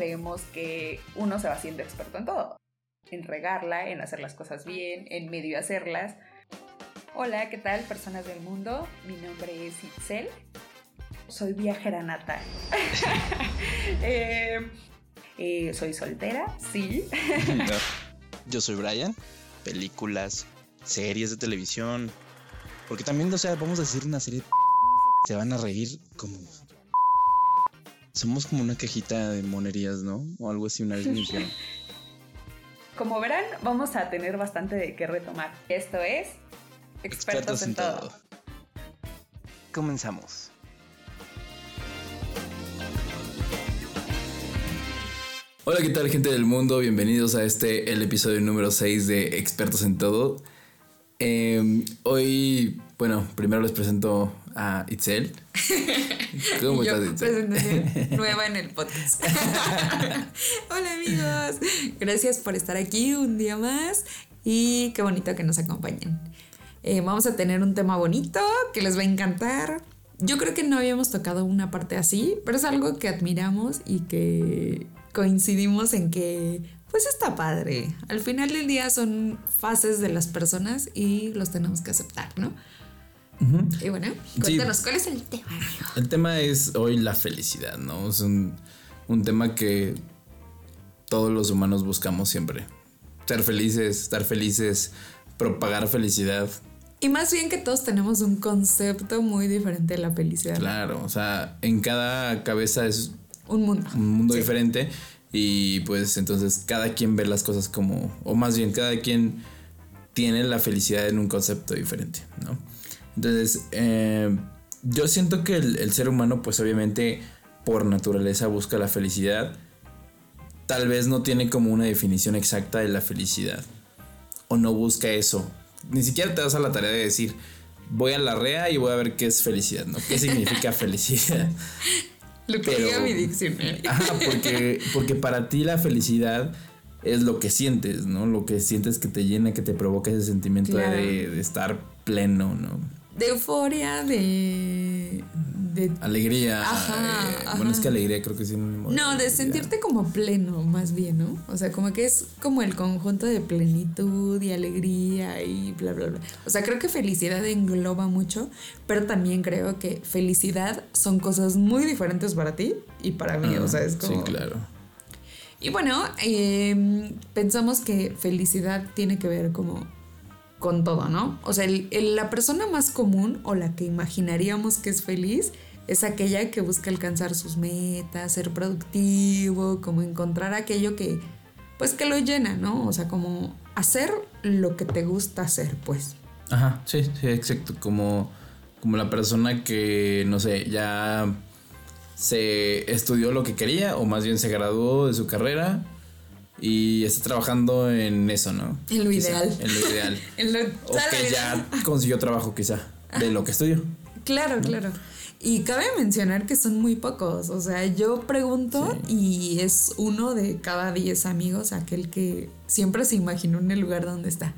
creemos que uno se va haciendo experto en todo. En regarla, en hacer las cosas bien, en medio hacerlas. Hola, ¿qué tal, personas del mundo? Mi nombre es Itzel. Soy viajera nata. Eh, eh, soy soltera, sí. Yo soy Brian. Películas, series de televisión. Porque también, o sea, vamos a decir una serie. Se van a reír como. Somos como una cajita de monerías, ¿no? O algo así, una vez me Como verán, vamos a tener bastante de qué retomar. Esto es Expertos, en, todo. Comenzamos. Hola, ¿qué tal gente del mundo? Bienvenidos a este, el episodio número 6 de Expertos en Todo. Em, hoy, bueno, primero les presento a Itzel. ¿Cómo estás, Itzel? nueva en el podcast. Hola amigos, gracias por estar aquí un día más y qué bonito que nos acompañen. Eh, vamos a tener un tema bonito que les va a encantar. Yo creo que no habíamos tocado una parte así, pero es algo que admiramos y que coincidimos en que pues está padre. Al final del día son fases de las personas y los tenemos que aceptar, ¿no? Y bueno, cuéntanos, ¿cuál es el tema? El tema es hoy la felicidad, ¿no? Es un, un tema que todos los humanos buscamos siempre. Ser felices, estar felices, propagar felicidad. Y más bien que todos tenemos un concepto muy diferente de la felicidad. Claro, o sea, en cada cabeza es un mundo. Un mundo diferente. Y pues entonces cada quien ve las cosas como, o más bien cada quien tiene la felicidad en un concepto diferente, ¿no? Entonces, eh, yo siento que el, ser humano pues obviamente por naturaleza busca la felicidad. Tal vez no tiene como una definición exacta de la felicidad. O no busca eso. Ni siquiera te das a la tarea de decir, voy a la REA y voy a ver qué es felicidad, ¿no? ¿Qué significa felicidad? Lo que diga mi diccionario. Ajá, porque, porque para ti la felicidad es lo que sientes, ¿no? Lo que sientes que te llena, que te provoca ese sentimiento de, de, estar pleno, ¿no? De euforia, de, Alegría. Ajá, eh, Bueno, es que alegría creo que sí. No, de sentirte como pleno, más bien, ¿no? O sea, como que es como el conjunto de plenitud y alegría y bla, bla, bla. O sea, creo que felicidad engloba mucho, pero también creo que felicidad son cosas muy diferentes para ti y para mí. o sea, es como. Sí, claro. Y bueno, em, pensamos que felicidad tiene que ver como con todo, ¿no? O sea, la persona más común o la que imaginaríamos que es feliz es aquella que busca alcanzar sus metas, ser productivo, como encontrar aquello que, pues que lo llena, ¿no? O sea, como hacer lo que te gusta hacer, pues. Ajá, sí, sí, exacto. Como, como la persona que, no sé, ya se estudió lo que quería o más bien se graduó de su carrera y está trabajando en eso, ¿no? En lo ideal. En lo ideal. o que ya consiguió trabajo quizá de lo que estudió. Claro, claro. Y cabe mencionar que son muy pocos. O sea, yo pregunto y es uno de cada diez amigos aquel que siempre se imaginó en el lugar donde está.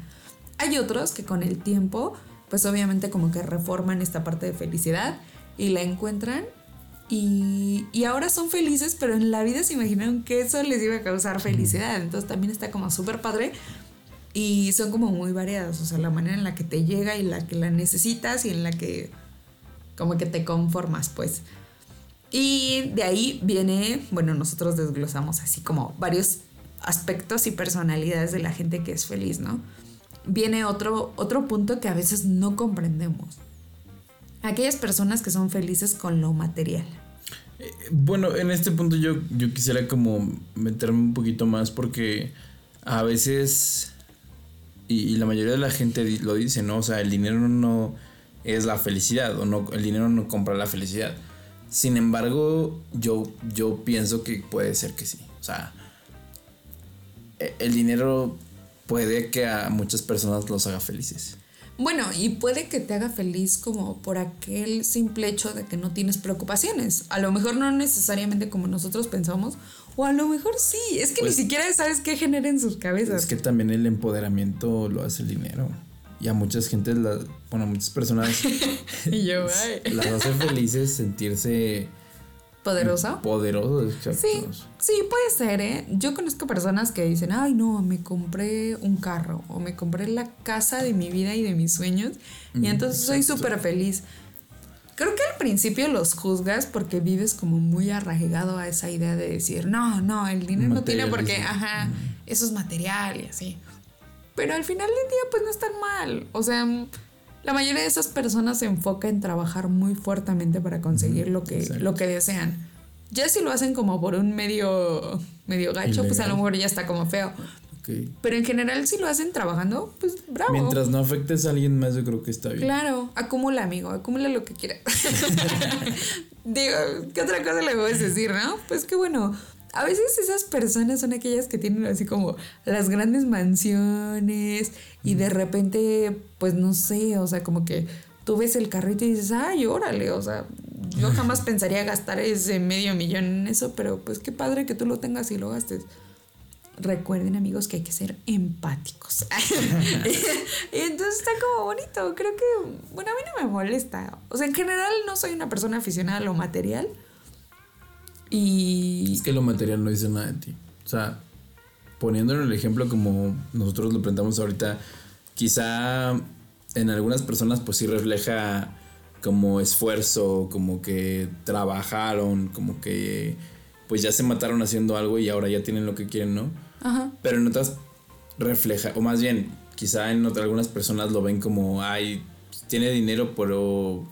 Hay otros que con el tiempo, pues obviamente como que reforman esta parte de felicidad y la encuentran y, ahora son felices, pero en la vida se imaginaron que eso les iba a causar felicidad. Entonces también está como súper padre. Y son como muy variados. O sea, la manera en la que te llega y la que la necesitas y en la que como que te conformas, pues. Y de ahí viene, bueno, nosotros desglosamos así como varios aspectos y personalidades de la gente que es feliz, ¿no? Viene otro, otro punto que a veces no comprendemos. Aquellas personas que son felices con lo material. Bueno, en este punto yo, yo quisiera como meterme un poquito más porque a veces, y, la mayoría de la gente lo dice, ¿no? O sea, el dinero no es la felicidad o no, el dinero no compra la felicidad. Sin embargo, yo, yo pienso que puede ser que sí. O sea, e, el dinero puede que a muchas personas los haga felices. Bueno, y puede que te haga feliz como por aquel simple hecho de que no tienes preocupaciones. A lo mejor no necesariamente como nosotros pensamos, o a lo mejor sí. Es que ni pues siquiera sabes qué genera en sus cabezas. Es que también el empoderamiento lo hace el dinero. Y a muchas gente, bueno, a muchas personas y yo, las hace felices sentirse poderoso. Poderoso, exacto. Sí, sí, puede ser, ¿eh? Yo conozco personas que dicen, ay, no, me compré un carro o me compré la casa de mi vida y de mis sueños y entonces soy súper feliz. Creo que al principio los juzgas porque vives como muy arraigado a esa idea de decir, no, no, el dinero no tiene porque, ajá, eso es material y así. Pero al final del día, pues no es tan mal. O sea, la mayoría de esas personas se enfoca en trabajar muy fuertemente para conseguir lo que, lo que desean. Ya si lo hacen como por un medio, medio gacho, pues a lo mejor ya está como feo. Pero en general, si lo hacen trabajando, pues bravo. Mientras no afectes a alguien más, yo creo que está bien. Claro, acumula, amigo, acumula lo que quieras. Digo, ¿qué otra cosa le puedes decir, no? Pues qué bueno. A veces esas personas son aquellas que tienen así como las grandes mansiones y de repente, pues no sé, o sea, como que tú ves el carrito y dices, ay, órale, o sea, yo jamás pensaría gastar ese medio millón en eso, pero pues qué padre que tú lo tengas y lo gastes. Recuerden amigos que hay que ser empáticos. y entonces está como bonito. Creo que, bueno, a mí no me molesta. O sea, en general no soy una persona aficionada a lo material. Y... Es que lo material no dice nada de ti. O sea, poniéndolo en el ejemplo como nosotros lo presentamos ahorita, quizá en algunas personas pues sí refleja como esfuerzo, como que trabajaron, como que pues ya se mataron haciendo algo y ahora ya tienen lo que quieren, ¿no? Ajá. Pero en otras refleja, o más bien, quizá en otras, algunas personas lo ven como, ay, tiene dinero, pero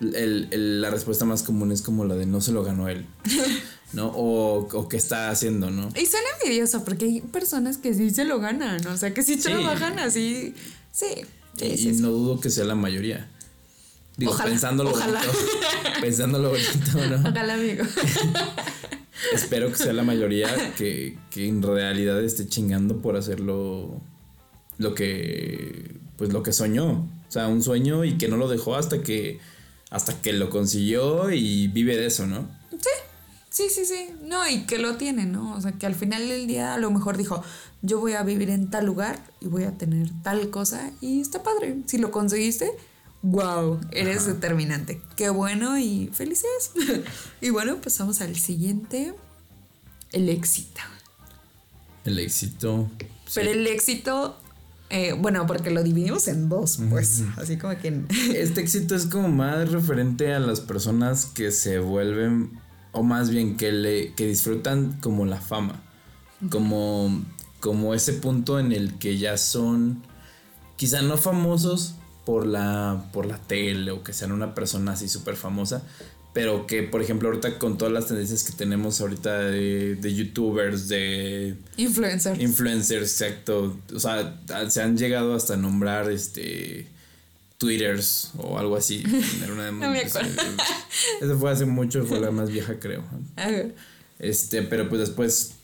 la respuesta más común es como la de no se lo ganó él. ¿no? O, o qué está haciendo, ¿no? Y suena envidioso porque hay personas que sí se lo ganan, o sea, que sí, trabajan así. Sí. y, no dudo que sea la mayoría. Digo, pensándolo bonito. Pensándolo bonito, ¿no? Ojalá, amigo. Espero que sea la mayoría que, en realidad esté chingando por hacerlo lo que pues lo que soñó. O sea, un sueño y que no lo dejó hasta que hasta que lo consiguió y vive de eso, ¿no? Sí. Sí, sí, sí. No, y que lo tiene, ¿no? O sea, que al final del día a lo mejor dijo, yo voy a vivir en tal lugar y voy a tener tal cosa y está padre. Si lo conseguiste, wow, eres determinante. Qué bueno y felices. y bueno, pasamos al siguiente, el éxito. El éxito. Pero el éxito, eh, bueno, porque lo dividimos en dos, pues, así como que... Este éxito es como más referente a las personas que se vuelven, o más bien que, le, que disfrutan como la fama, como, como ese punto en el que ya son, quizá no famosos, por la, por la tele o que sean una persona así súper famosa, pero que por ejemplo ahorita con todas las tendencias que tenemos ahorita de, de youtubers, de influencers. Influencers, exacto. O sea, se han llegado hasta nombrar este twitters o algo así. no me acuerdo. Eso fue hace mucho, fue la más vieja creo. Este, pero pues después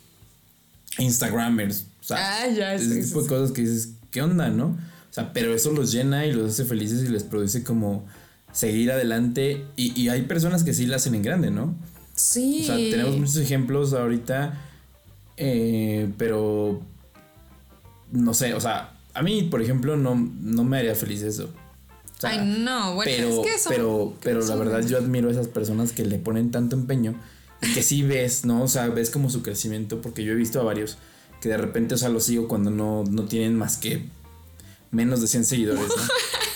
Instagramers. O sea, ah, ya, ese tipo de cosas que dices, ¿qué onda, no? O sea, pero eso los llena y los hace felices y les produce como seguir adelante. Y, hay personas que sí la hacen en grande, ¿no? Sí. O sea, tenemos muchos ejemplos ahorita, eh, pero no sé, o sea, a mí, por ejemplo, no, no me haría feliz eso. Ay, no, bueno, pero, es que eso, pero, pero la verdad yo admiro a esas personas que le ponen tanto empeño y que sí ves, ¿no? O sea, ves como su crecimiento, porque yo he visto a varios que de repente, o sea, los sigo cuando no, no tienen más que menos de 100 seguidores, ¿no?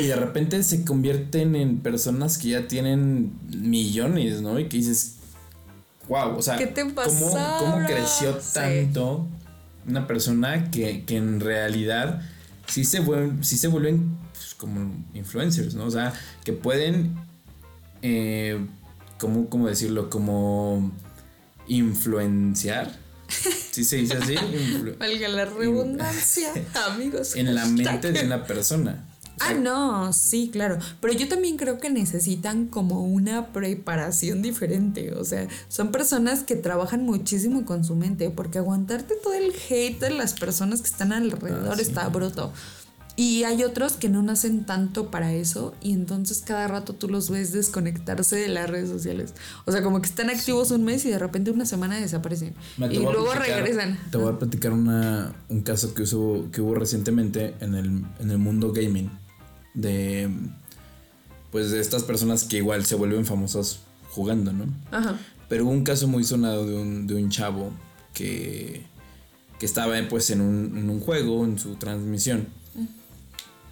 y de repente se convierten en personas que ya tienen millones, ¿no? Y que dices, wow, o sea, ¿Qué te ¿cómo, ¿cómo, creció tanto una persona que, que, en realidad sí se vuelven, sí se vuelven pues, como influencers, ¿no? O sea, que pueden, eh, ¿cómo, ¿cómo decirlo? Como influenciar ¿Sí se dice así? Valga la redundancia, amigos. En la mente de una persona. Ah, no, sí, claro. Pero yo también creo que necesitan como una preparación diferente. O sea, son personas que trabajan muchísimo con su mente, porque aguantarte todo el hate de las personas que están alrededor ah, está bruto. Y hay otros que no nacen tanto para eso y entonces cada rato tú los ves desconectarse de las redes sociales. O sea, como que están activos un mes y de repente una semana desaparecen. y luego regresan. Te voy a platicar una, un caso que, que hubo recientemente en el, en el mundo gaming. De, pues, de estas personas que igual se vuelven famosas jugando, ¿no? Ajá. Pero hubo un caso muy sonado de un, de un chavo que, que estaba pues en un, en un juego, en su transmisión.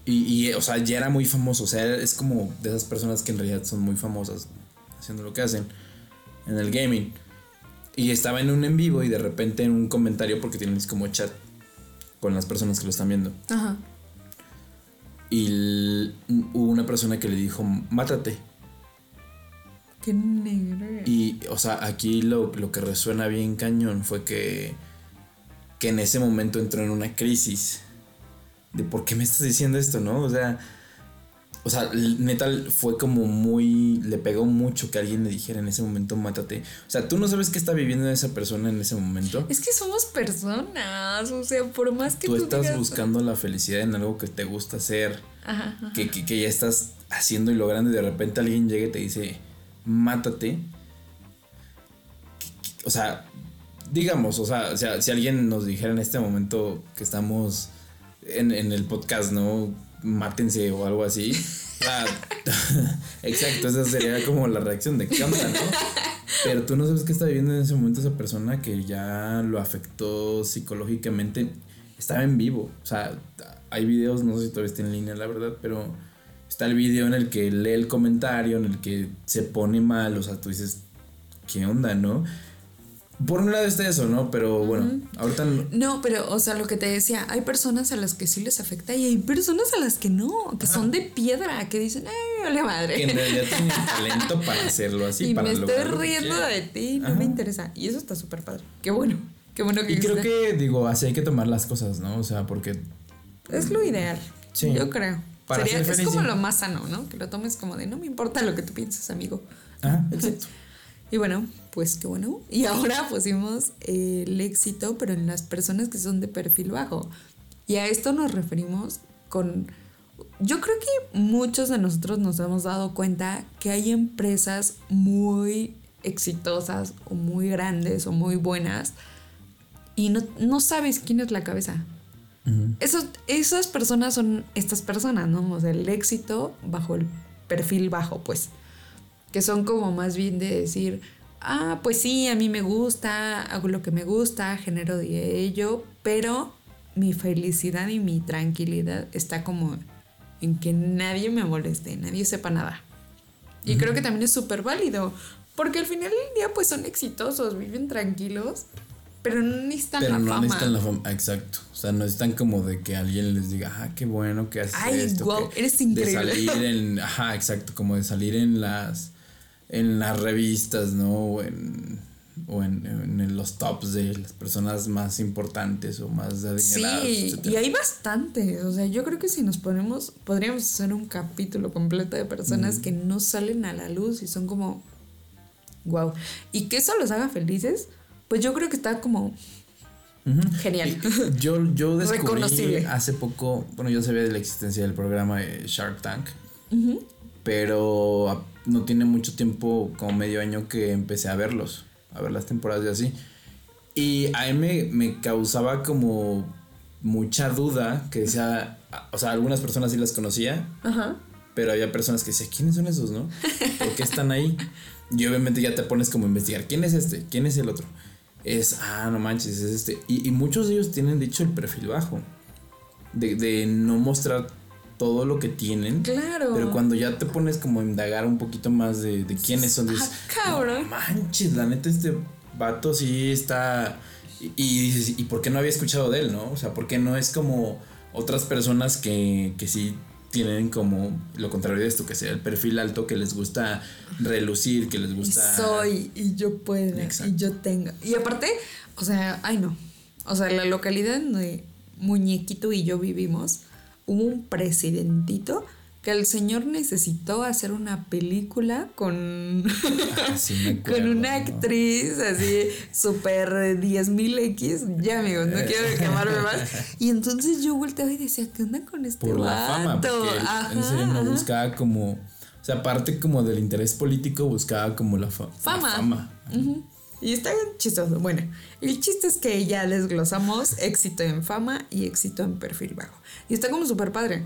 Y, y, o sea, ya era muy famoso. O sea, es como de esas personas que en realidad son muy famosas haciendo lo que hacen en el gaming. Y estaba en un en vivo y de repente en un comentario, porque tienes como chat con las personas que lo están viendo. Ajá. Y hubo una persona que le dijo, mátate. Qué negro. Y, o sea, aquí lo, lo que resuena bien cañón fue que, que en ese momento entró en una crisis de por qué me estás diciendo esto, ¿no? O sea, o sea, neta fue como muy. Le pegó mucho que alguien le dijera en ese momento, mátate. O sea, tú no sabes qué está viviendo esa persona en ese momento. Es que somos personas. O sea, por más que tú. Tú estás buscando la felicidad en algo que te gusta hacer. Ajá, Que, que, ya estás haciendo y logrando. Y de repente alguien llega y te dice, mátate. O sea, digamos, o sea, o sea, si alguien nos dijera en este momento que estamos en, en el podcast, ¿no? Mátense o algo así. exacto, esa sería como la reacción de onda, ¿no? Pero tú no sabes qué está viviendo en ese momento esa persona que ya lo afectó psicológicamente. Estaba en vivo. O sea, hay videos, no sé si todavía está en línea, la verdad, pero está el video en el que lee el comentario, en el que se pone mal. O sea, tú dices, ¿qué onda, no? Por un lado está eso, ¿no? Pero bueno, ahorita no. pero, o sea, lo que te decía, hay personas a las que sí les afecta y hay personas a las que no, que son de piedra, que dicen, ay, ole madre. Que en realidad tienen talento para hacerlo así. Y me estoy riendo de ti, no me interesa. Y eso está súper padre. Qué bueno, qué bueno que Y creo que, digo, así hay que tomar las cosas, ¿no? O sea, porque. Es lo ideal. Sí. Yo creo. Sería, es como lo más sano, ¿no? Que lo tomes como de no me importa lo que tú pienses, amigo. Ajá, exacto. Y bueno, pues qué bueno. Y ahora pusimos el éxito, pero en las personas que son de perfil bajo. Y a esto nos referimos con... Yo creo que muchos de nosotros nos hemos dado cuenta que hay empresas muy exitosas o muy grandes o muy buenas y no, sabes quién es la cabeza. esas personas son estas personas, ¿no? O sea, el éxito bajo el perfil bajo, pues que son como más bien de decir, ah, pues sí, a mí me gusta, hago lo que me gusta, genero de ello, pero mi felicidad y mi tranquilidad está como en que nadie me moleste, nadie sepa nada. Y creo que también es súper válido, porque al final del día pues son exitosos, viven tranquilos, pero no necesitan pero no necesitan la fama, exacto. O sea, no están como de que alguien les diga, ah, qué bueno que haces Ay, esto. Wow, eres increíble. De salir en, ajá, exacto, como de salir en las en las revistas, ¿no? O en, o en, los tops de las personas más importantes o más adineradas. Sí, y hay bastantes. O sea, yo creo que si nos ponemos, podríamos hacer un capítulo completo de personas que no salen a la luz y son como, wow. Y que eso los haga felices, pues yo creo que está como... Genial. Yo, yo descubrí hace poco, bueno, yo sabía de la existencia del programa de Shark Tank, pero no tiene mucho tiempo, como medio año, que empecé a verlos, a ver las temporadas y así. Y a mí me, causaba como mucha duda, que decía, o sea, algunas personas sí las conocía, pero había personas que decían, ¿quiénes son esos, no? ¿Por qué están ahí? Y obviamente ya te pones como a investigar, ¿quién es este? ¿Quién es el otro? Es, ah, no manches, es este. Y, muchos de ellos tienen, dicho, el perfil bajo. De, de no mostrar todo lo que tienen. Claro. Pero cuando ya te pones como a indagar un poquito más de, quiénes son, dices, ah, cabrón. manches, la neta este vato sí está... Y, dices, ¿y por qué no había escuchado de él, no? O sea, ¿por qué no es como otras personas que, que sí tienen como lo contrario de esto, que sea el perfil alto, que les gusta relucir, que les gusta... soy, y yo puedo, y yo tengo. Y aparte, o sea, ay no. O sea, la localidad donde Muñequito y yo vivimos, un presidentito que el señor necesitó hacer una película con, ah, con una actriz así súper 10.000 X. Ya, amigos, no quiero quemarme más. Y entonces yo volteaba y decía, ¿qué onda con este Por la fama, en serio no buscaba como... O sea, aparte como del interés político, buscaba como la, fama. fama. Y está chistoso. Bueno, el chiste es que ya desglosamos éxito en fama y éxito en perfil bajo. Y está como súper padre.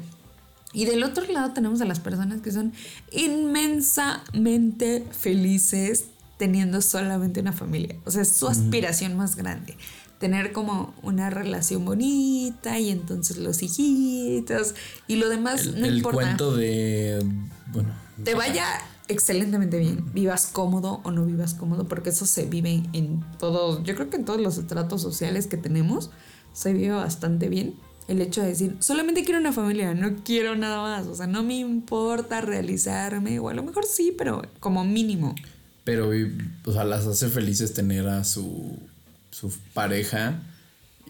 Y del otro lado tenemos a las personas que son inmensamente felices teniendo solamente una familia. O sea, es su aspiración más grande. Tener como una relación bonita y entonces los hijitos y lo demás El, no el importa. cuento de. Bueno. Te vaya excelentemente bien, vivas cómodo o no vivas cómodo, porque eso se vive en todos, yo creo que en todos los estratos sociales que tenemos, se vive bastante bien. El hecho de decir, solamente quiero una familia, no quiero nada más, o sea, no me importa realizarme, o a lo mejor sí, pero como mínimo. Pero, o sea, las hace felices tener a su, su pareja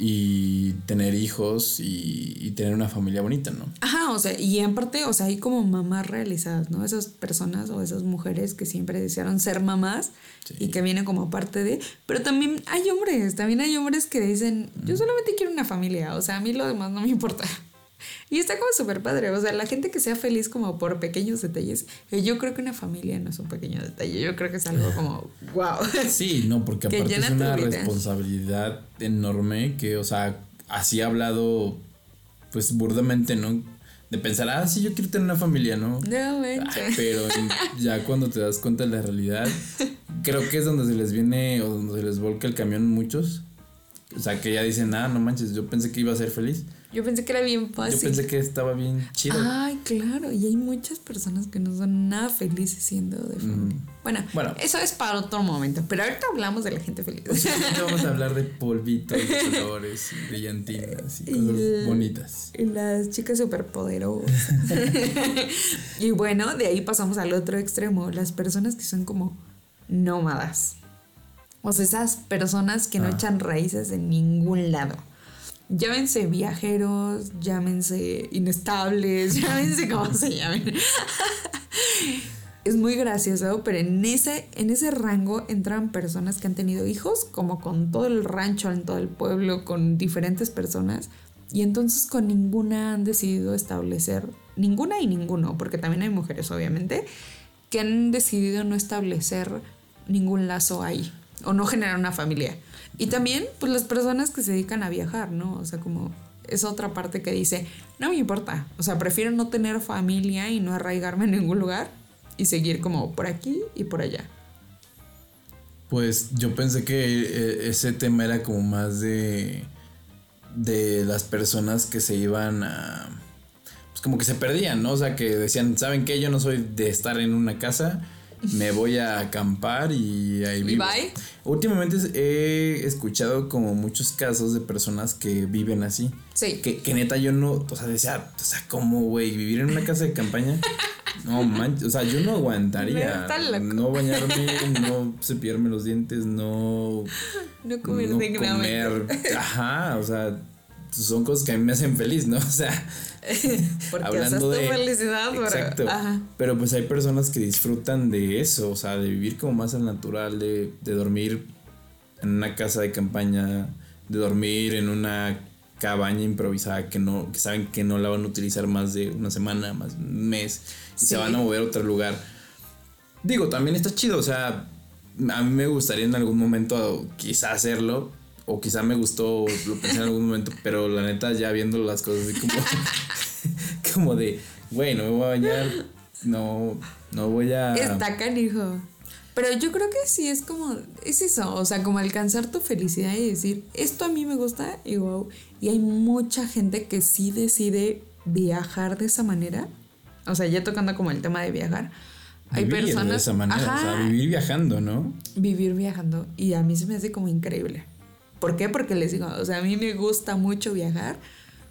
y tener hijos y, y tener una familia bonita, ¿no? Ajá, o sea, y aparte, o sea, hay como mamás realizadas, ¿no? Esas personas o esas mujeres que siempre desearon ser mamás Sí. y que vienen como parte de... Pero también hay hombres, también hay hombres que dicen, yo solamente quiero una familia, o sea, a mí lo demás no me importa. Y está como súper padre, o sea, la gente que sea feliz como por pequeños detalles, eh, yo creo que una familia no es un pequeño detalle, yo creo que es algo como, wow. Sí, no, porque Que aparte es una responsabilidad enorme que, o sea, así ha hablado, pues burdamente, ¿no? De pensar, ah, sí, yo quiero tener una familia, ¿no? No Ay, pero ya cuando te das cuenta de la realidad, creo que es donde se les viene o donde se les volca el camión muchos. O sea, que ya dicen, ah, no manches, yo pensé que iba a ser feliz. Yo pensé que era bien fácil. Yo pensé que estaba bien chido. Ay, claro, y hay muchas personas que no son nada felices siendo de familia. Bueno, Bueno. eso es para otro momento, pero ahorita hablamos de la gente feliz. Ahorita vamos a hablar de polvitos, de colores, brillantinas y Y cosas el- bonitas. Y las chicas superpoderosas. y bueno, de ahí pasamos al otro extremo, las personas que son como nómadas. O sea, esas personas que no Ah. echan raíces en ningún lado. Llámense viajeros, llámense inestables, llámense como se llamen. es muy gracioso, pero en ese, en ese rango entran personas que han tenido hijos, como con todo el rancho, en todo el pueblo, con diferentes personas, y entonces con ninguna han decidido establecer, ninguna y ninguno, porque también hay mujeres, obviamente, que han decidido no establecer ningún lazo ahí, o no generar una familia. Y también, pues las personas que se dedican a viajar, ¿no? O sea, como es otra parte que dice, no me importa, o sea, prefiero no tener familia y no arraigarme en ningún lugar y seguir como por aquí y por allá. Pues yo pensé que eh, ese tema era como más de de las personas que se iban a pues como que se perdían, ¿no? O sea, que decían, ¿saben qué? Yo no soy de estar en una casa, me voy a acampar y ahí ¿Y vivo. bye? Últimamente he escuchado como muchos casos de personas que viven así. Sí. Que, que neta yo no, o sea, decía, o sea, ¿cómo, güey? ¿Vivir en una casa de campaña? No manches, o sea, yo no aguantaría. No bañarme, no cepillarme los dientes, no, No comer no dignamente. comer. Ajá, o sea, son cosas que a mí me hacen feliz, ¿no? O sea, Porque hablando haces tu de- felicidad, exacto. Pero pues hay personas que disfrutan de eso, o sea, de vivir como más al natural, de, de dormir en una casa de campaña, de dormir en una cabaña improvisada que no, que saben que no la van a utilizar más de una semana, más de un mes, y Sí. se van a mover a otro lugar. Digo, también está chido, o sea, a mí me gustaría en algún momento quizá hacerlo, o quizá me gustó, lo pensé en algún momento, pero la neta ya viendo las cosas así como, como de, güey, no me voy a bañar, no, no voy a... Está canijo. Pero yo creo que sí es como, es eso, o sea, como alcanzar tu felicidad y decir, esto a mí me gusta y wow. Y hay mucha gente que sí decide viajar de esa manera. O sea, ya tocando como el tema de viajar. Hay vivir personas. de esa manera, o sea, vivir viajando, ¿no? vivir viajando. Y a mí se me hace como increíble. ¿Por qué? Porque les digo, o sea, a mí me gusta mucho viajar,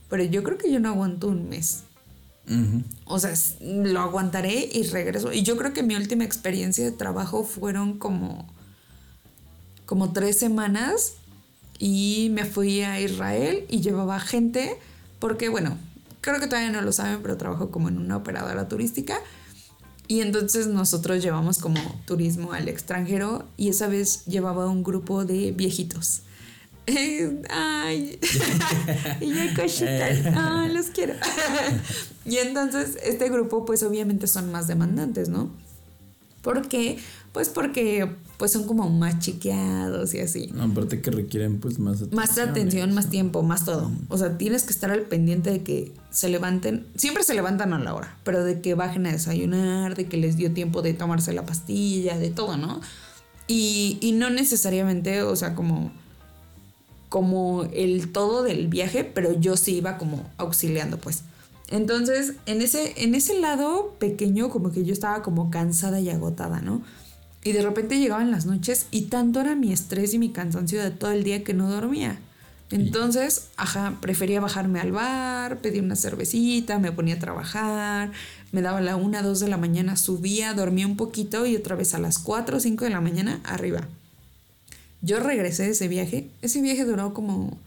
pero yo creo que yo no aguanto un mes. Ujú. O sea, lo aguantaré y regreso. Y yo creo que mi última experiencia de trabajo fueron como, como tres semanas y me fui a Israel y llevaba gente porque, bueno, creo que todavía no lo saben, pero trabajo como en una operadora turística. Y entonces nosotros llevamos como turismo al extranjero y esa vez llevaba un grupo de viejitos. Ay, y hay cositas. Ay, los quiero. y entonces este grupo pues obviamente son más demandantes, ¿no? ¿Por qué? Pues porque pues son como más chiqueados y así. aparte que requieren pues más atención. Más atención, más tiempo, más todo. O sea, tienes que estar al pendiente de que se levanten, siempre se levantan a la hora, pero de que bajen a desayunar, de que les dio tiempo de tomarse la pastilla, de todo, ¿no? Y, y no necesariamente, o sea, como como el todo del viaje, pero yo sí iba como auxiliando, pues. Entonces, en ese, en ese lado pequeño, como que yo estaba como cansada y agotada, ¿no? Y de repente llegaban las noches y tanto era mi estrés y mi cansancio de todo el día que no dormía. Entonces, ajá, prefería bajarme al bar, pedir una cervecita, me ponía a trabajar, me daba la una, dos de la mañana, subía, dormía un poquito y otra vez a las 4 o 5 de la mañana arriba. Yo regresé de ese viaje, ese viaje duró como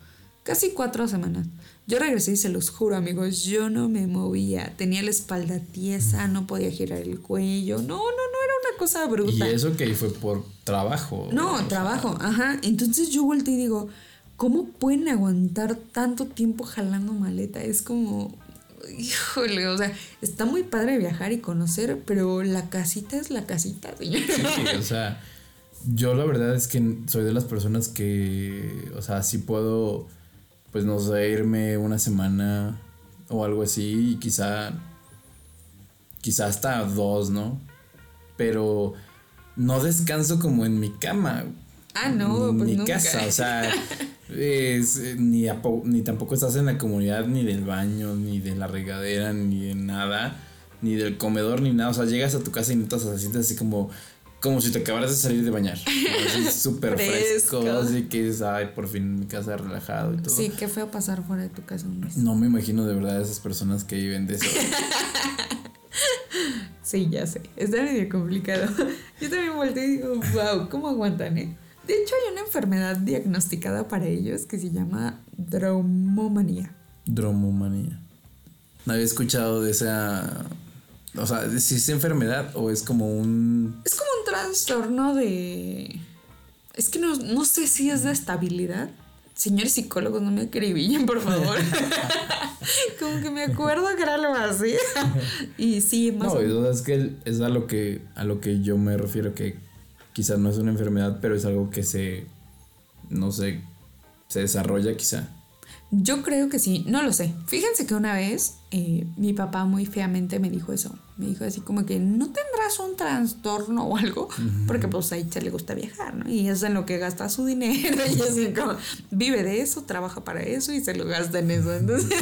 casi cuatro semanas. Yo regresé y se los juro, amigos, yo no me movía. Tenía la espalda tiesa, no podía girar el cuello. No, no, no, era una cosa bruta. ¿Y eso que fue por trabajo? No, trabajo, ajá. Entonces yo volteé y digo, ¿cómo pueden aguantar tanto tiempo jalando maleta? Es como, híjole, o sea, está muy padre viajar y conocer, pero la casita es la casita, señor. Sí, o sea, yo la verdad es que soy de las personas que, o sea, sí puedo pues no sé, irme una semana o algo así y quizá, quizá hasta dos, ¿no? Pero no descanso como en mi cama. Ah, no, pues mi casa, o sea, es, ni, ni tampoco estás en la comunidad ni del baño, ni de la regadera, ni de nada, ni del comedor, ni nada. O sea, llegas a tu casa y no te sientes así como como si te acabaras de salir de bañar. Súper fresco. Así que dices, ay, por fin mi casa relajado y todo. Sí, qué feo pasar fuera de tu casa un mes. No me imagino de verdad esas personas que viven de eso. sí, ya sé. Está medio complicado. Yo también volteé y digo, wow, ¿cómo aguantan, eh? De hecho, hay una enfermedad diagnosticada para ellos que se llama dromomanía. Dromomanía. No había escuchado de esa o sea, si es enfermedad o es como un... Es como un trastorno de... Es que no, sé si es de estabilidad. Señores psicólogos, no me acribillen, por favor. como que me acuerdo que era algo así. y sí, más No, es que es a lo que, a lo que yo me refiero, que quizás no es una enfermedad, pero es algo que se... No sé, se desarrolla quizá. Yo creo que sí, no lo sé. Fíjense que una vez eh, mi papá muy feamente me dijo eso. Me dijo así como que no tendrás un trastorno o algo, porque pues a ella le gusta viajar, ¿no? Y es en lo que gasta su dinero y así como vive de eso, trabaja para eso y se lo gasta en eso. Entonces,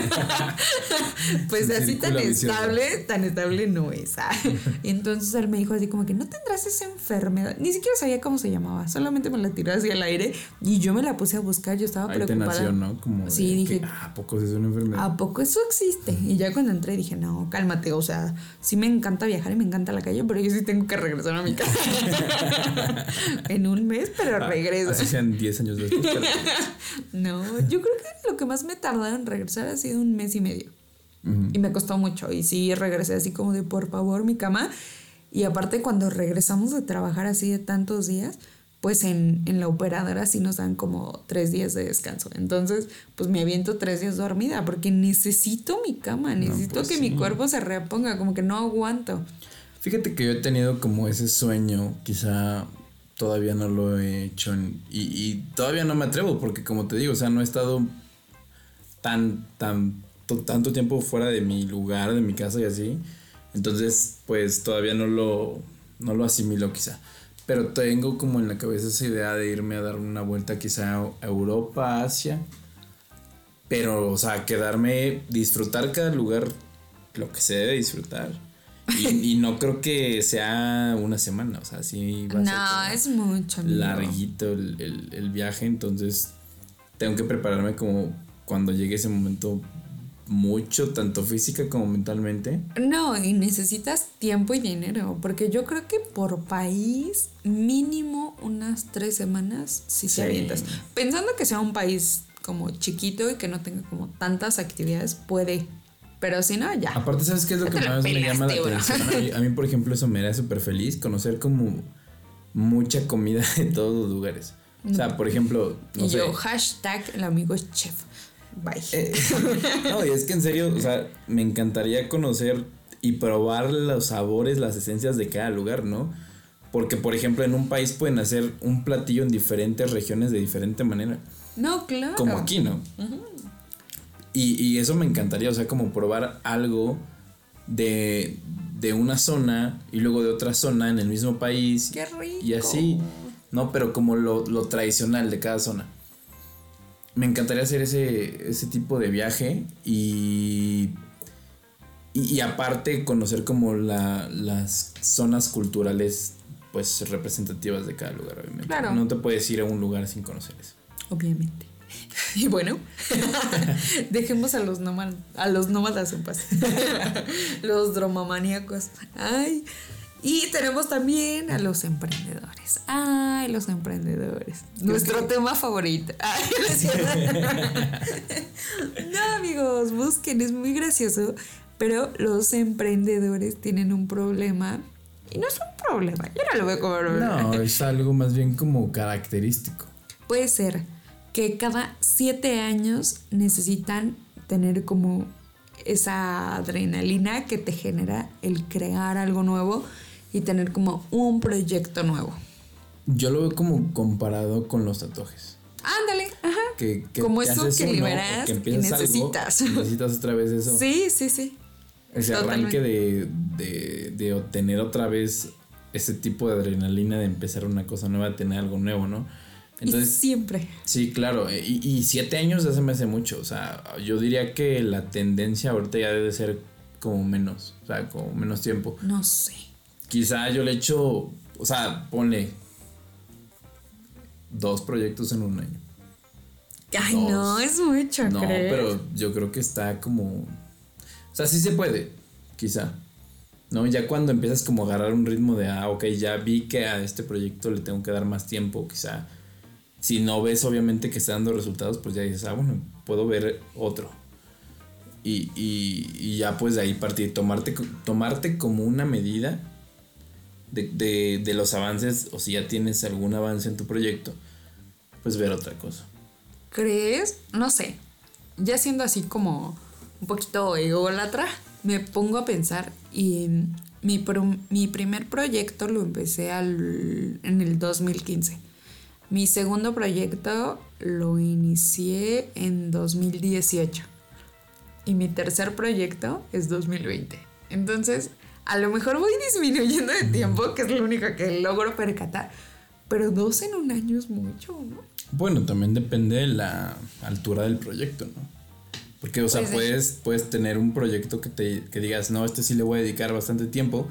pues así tan estable, tan estable no es. ¿ah? Entonces él me dijo así como que no tendrás esa enfermedad. Ni siquiera sabía cómo se llamaba, solamente me la tiró hacia el aire y yo me la puse a buscar, yo estaba preocupada. ¿no? Como sí, dije, ah, ¿a poco es una enfermedad? ¿A poco eso existe? Y ya cuando entré dije, no, cálmate, o sea, sí me encanta viajar y me encanta la calle, pero yo sí tengo que regresar a mi casa. en un mes, pero ah, regreso. Así sean 10 años después. no, yo creo que lo que más me tardado en regresar ha sido un mes y medio. Y me costó mucho. Y sí regresé así como de por favor mi cama. Y aparte cuando regresamos de trabajar así de tantos días, pues en, la operadora sí nos dan como tres días de descanso. Entonces, pues me aviento tres días dormida porque necesito mi cama, necesito pues que mi cuerpo se reponga, como que no aguanto. Fíjate que yo he tenido como ese sueño, quizá todavía no lo he hecho y, y, todavía no me atrevo porque como te digo, o sea, no he estado tan, tan, tanto tiempo fuera de mi lugar, de mi casa y así. Entonces, pues todavía no lo, no lo asimilo quizá. Pero tengo como en la cabeza esa idea de irme a dar una vuelta quizá a Europa, Asia. Pero, o sea, quedarme, disfrutar cada lugar, lo que se debe disfrutar. Y, no creo que sea una semana, o sea, sí va a no, es mucho. Larguito el, el viaje, entonces tengo que prepararme como cuando llegue ese momento mucho, tanto física como mentalmente. No, y necesitas tiempo y dinero, porque yo creo que por país mínimo unas tres semanas si se avientas. Pensando que sea un país como chiquito y que no tenga como tantas actividades, puede. Pero si no, ya. Aparte, ¿sabes qué es lo que más me llama la atención? A mí, por ejemplo, eso me da súper feliz, conocer como mucha comida de todos los lugares. O sea, por ejemplo, y yo, hashtag el amigo es chef. Bye. Eh, no, y es que en serio, o sea, me encantaría conocer y probar los sabores, las esencias de cada lugar, ¿no? Porque, por ejemplo, en un país pueden hacer un platillo en diferentes regiones de diferente manera. No, claro. Como aquí, ¿no? y, y eso me encantaría, o sea, como probar algo de, de una zona y luego de otra zona en el mismo país. Qué rico. Y así, ¿no? Pero como lo, lo tradicional de cada zona. Me encantaría hacer ese, ese tipo de viaje y, y, y aparte conocer como la, las zonas culturales pues representativas de cada lugar, obviamente. Claro. No te puedes ir a un lugar sin conocer eso. Obviamente. Y bueno, dejemos a los, nómadas, a los nómadas en paz. los dromamaníacos. Ay. Y tenemos también a los emprendedores. Ay, los emprendedores. Nuestro tema favorito. Ay, no amigos, busquen, es muy gracioso. Pero los emprendedores tienen un problema. Y no es un problema, yo no lo veo como problema. No, es algo más bien como característico. Puede ser que cada siete años necesitan tener como esa adrenalina que te genera el crear algo nuevo y tener como un proyecto nuevo. Yo lo veo como comparado con los tatuajes. Ándale, ajá. Que, que Como eso que uno, liberas que y empiezas algo, necesitas. y necesitas otra vez eso. Sí, sí, sí. Ese totalmente. arranque de, de, de obtener otra vez ese tipo de adrenalina de empezar una cosa nueva, tener algo nuevo, ¿no? y Entonces, siempre. sí, claro. eh, Y, y siete años ya se me hace mucho. O sea, yo diría que la tendencia ahorita ya debe ser como menos. O sea, como menos tiempo. No sé. Quizá yo le echo, o sea, ponle dos proyectos en un año. Ay, Dos. no, es mucho, No, pero yo creo que está como. O sea, sí se puede, quizá. ¿No? Ya cuando empiezas como a agarrar un ritmo de, ah, ok, ya vi que a este proyecto le tengo que dar más tiempo, quizá. Si no ves obviamente que está dando resultados, pues ya dices, ah, bueno, puedo ver otro. Y, y, y ya pues de ahí partir, tomarte, tomarte como una medida de, de, de los avances, o si ya tienes algún avance en tu proyecto, pues ver otra cosa. ¿Crees? No sé. Ya siendo así como un poquito ególatra, me pongo a pensar y mi, pro- mi primer proyecto lo empecé al- en el 2015. Mi segundo proyecto lo inicié en 2018. Y mi tercer proyecto es 2020. Entonces, a lo mejor voy disminuyendo de tiempo, que es lo único que logro percatar. Pero dos en un año es mucho, ¿no? Bueno, también depende de la altura del proyecto, ¿no? Porque, o sea, Pues puedes, puedes tener un proyecto que te que digas, no, este sí le voy a dedicar bastante tiempo.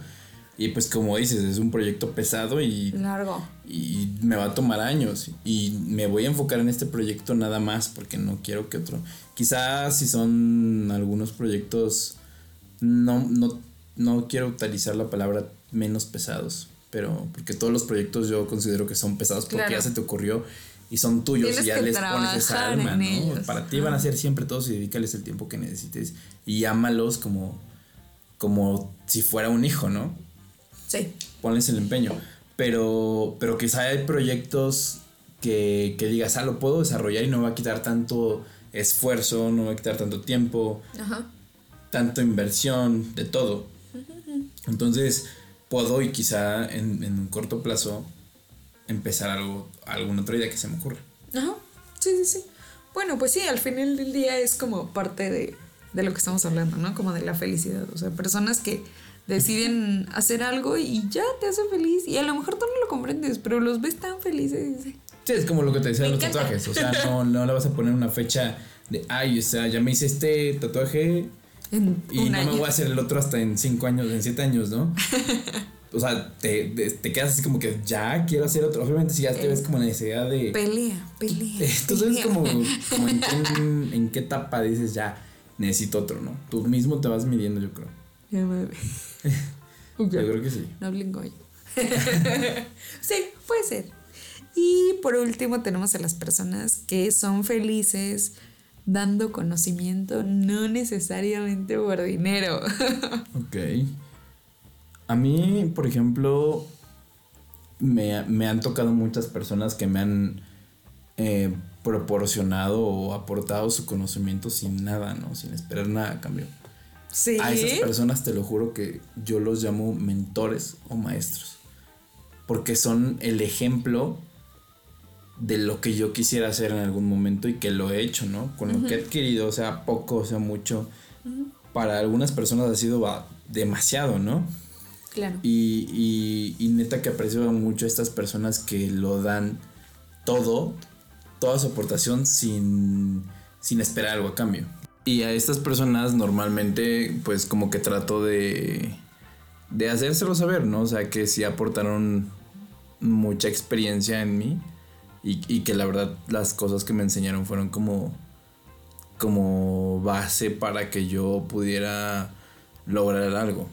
Y pues como dices, es un proyecto pesado y, Largo. y me va a tomar años. Y me voy a enfocar en este proyecto nada más porque no quiero que otro. Quizás si son algunos proyectos, no, no, no quiero utilizar la palabra menos pesados. Pero porque todos los proyectos yo considero que son pesados porque Claro. ya se te ocurrió y son tuyos Tienes y ya les pones esa alma, ¿no? ellos. Para ti van a ser siempre todos y dedícales el tiempo que necesites y ámalos como, como si fuera un hijo, ¿no? Sí. Ponles el empeño. Pero, pero quizá hay proyectos que, que digas, ah, lo puedo desarrollar y no va a quitar tanto esfuerzo, no va a quitar tanto tiempo, Ajá. tanto inversión, de todo. Entonces, puedo y quizá en, en un corto plazo empezar algo, alguna otra idea que se me ocurra. Ajá. Sí, sí, sí. Bueno, pues sí, al final del día es como parte de, de lo que estamos hablando, ¿no? Como de la felicidad. O sea, personas que deciden hacer algo y ya te hace feliz. Y a lo mejor tú no lo comprendes, pero los ves tan felices. Sí, es como lo que te decía de Me los encanta. tatuajes. O sea, no, no le vas a poner una fecha de, ay, o sea, ya me hice este tatuaje En y un no año. me voy a hacer el otro hasta en cinco años, en siete años, ¿no? O sea, te, te, te quedas así como que ya quiero hacer otro. Obviamente, si ya te ves como la necesidad de. Pelea, pelea. Tú sabes como, como en, qué, en qué etapa dices ya necesito otro, ¿no? Tú mismo te vas midiendo, yo creo. Ya me-. Yo creo que sí. No hablen goyo. sí, puede ser. Y por último tenemos a las personas que son felices dando conocimiento, no necesariamente por dinero. Ok. A mí, por ejemplo, me, me han tocado muchas personas que me han eh, proporcionado o aportado su conocimiento sin nada, ¿no? Sin esperar nada a cambio. sí. A esas personas te lo juro que yo los llamo mentores o maestros. porque son el ejemplo de lo que yo quisiera hacer en algún momento y que lo he hecho, ¿no? Con lo que he adquirido, sea poco, o sea mucho, para algunas personas ha sido demasiado, ¿no? Claro. Y, y, neta que aprecio mucho a estas personas que lo dan todo, toda su aportación sin, sin esperar algo a cambio. Y a estas personas normalmente pues como que trato de, de hacérselo saber, ¿no? O sea, que sí aportaron mucha experiencia en mí y, y, que la verdad las cosas que me enseñaron fueron como, como base para que yo pudiera lograr algo,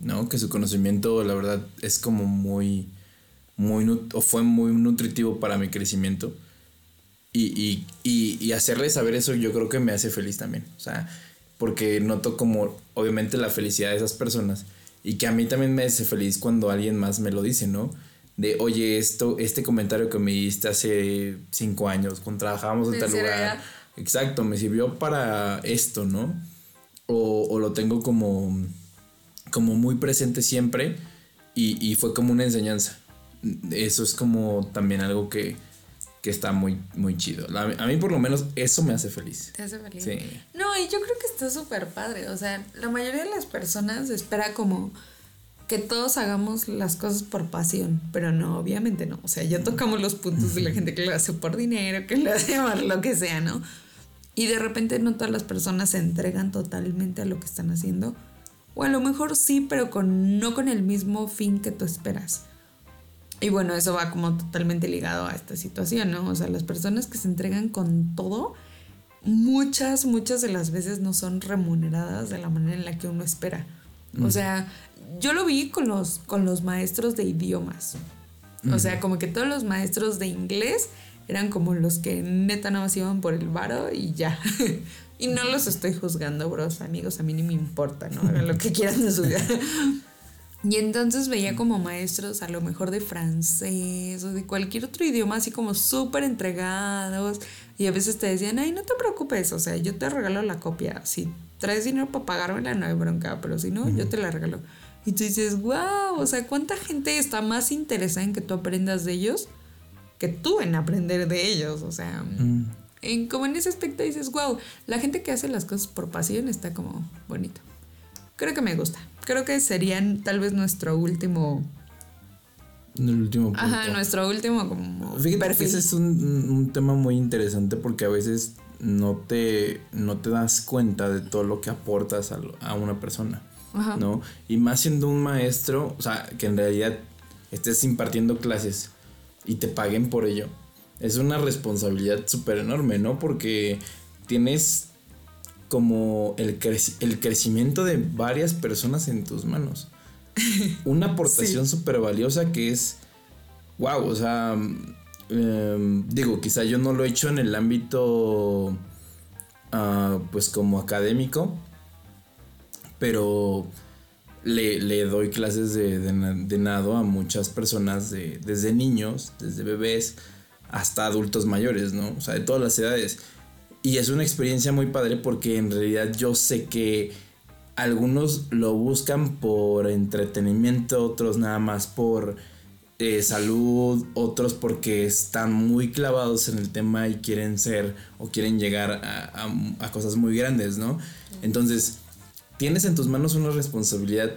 ¿no? Que su conocimiento la verdad es como muy, muy, o fue muy nutritivo para mi crecimiento. Y, y, y, y hacerle saber eso yo creo que me hace feliz también. O sea, porque noto como obviamente la felicidad de esas personas y que a mí también me hace feliz cuando alguien más me lo dice, ¿no? De, oye, esto, este comentario que me diste hace cinco años, cuando trabajábamos en tal lugar. Exacto, me sirvió para esto, ¿no? O, o lo tengo como, como muy presente siempre y, y fue como una enseñanza. Eso es como también algo que, que está muy, muy chido. a mí por lo menos eso me hace feliz. Te hace feliz. Sí. No, y yo creo que está súper padre. O sea, la mayoría de las personas espera como que todos hagamos las cosas por pasión, pero no, obviamente no. O sea, ya tocamos los puntos de la gente que lo hace por dinero, que lo hace por lo que sea, ¿no? Y de repente no todas las personas se entregan totalmente a lo que están haciendo. O a lo mejor sí, pero con, no con el mismo fin que tú esperas. Y bueno, eso va como totalmente ligado a esta situación, ¿no? O sea, las personas que se entregan con todo, muchas, muchas de las veces no son remuneradas de la manera en la que uno espera. O sea, yo lo vi con los, con los maestros de idiomas. O sea, como que todos los maestros de inglés eran como los que neta no más iban por el varo y ya. y no los estoy juzgando, bros, amigos, a mí ni me importa, ¿no? Hagan lo que quieran de su vida. Y entonces veía como maestros a lo mejor de francés o de cualquier otro idioma así como súper entregados y a veces te decían, ay, no te preocupes, o sea, yo te regalo la copia, si traes dinero para pagármela no hay bronca, pero si no, yo te la regalo. Y tú dices, wow, o sea, ¿cuánta gente está más interesada en que tú aprendas de ellos que tú en aprender de ellos? O sea, en, como en ese aspecto dices, wow, la gente que hace las cosas por pasión está como bonito. Creo que me gusta creo que serían tal vez nuestro último el último punto. Ajá, nuestro último como Fíjate que ese es un, tema muy interesante porque a veces no te, no te das cuenta de todo lo que aportas a, una persona, Ajá. ¿no? Y más siendo un maestro, o sea, que en realidad estés impartiendo clases y te paguen por ello. Es una responsabilidad súper enorme, ¿no? Porque tienes como el, el crecimiento de varias personas en tus manos. Una aportación súper valiosa que es, wow, o sea, em, digo, quizá yo no lo he hecho en el ámbito, ah, pues como académico, pero le, doy clases de, de, nado a muchas personas, de, desde niños, desde bebés, hasta adultos mayores, ¿no? O sea, de todas las edades. Y es una experiencia muy padre porque en realidad yo sé que algunos lo buscan por entretenimiento, otros nada más por eh, salud, otros porque están muy clavados en el tema y quieren ser o quieren llegar a, cosas muy grandes, ¿no? Entonces, tienes en tus manos una responsabilidad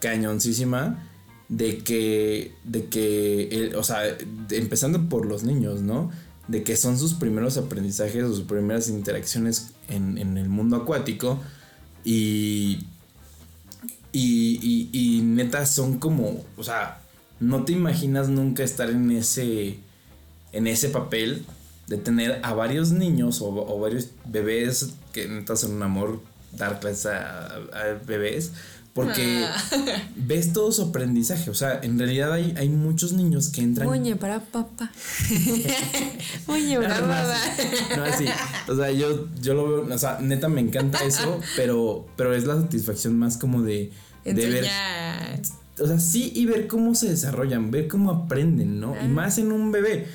cañoncísima de que, de que, o sea, empezando por los niños, ¿no? de que son sus primeros aprendizajes, sus primeras interacciones en, el mundo acuático y, y, y, neta son como, o sea, no te imaginas nunca estar en ese, en ese papel de tener a varios niños o, varios bebés que neta son un amor dar clases a bebés porque ah. ves todo su aprendizaje. O sea, en realidad hay, hay muchos niños que entran. Oye, para papá. Oye, para papá. No, así. O sea, yo, yo lo veo. O sea, neta me encanta eso, pero, pero es la satisfacción más como de, de ver. O sea, sí, y ver cómo se desarrollan, ver cómo aprenden, ¿no? Y más en un bebé.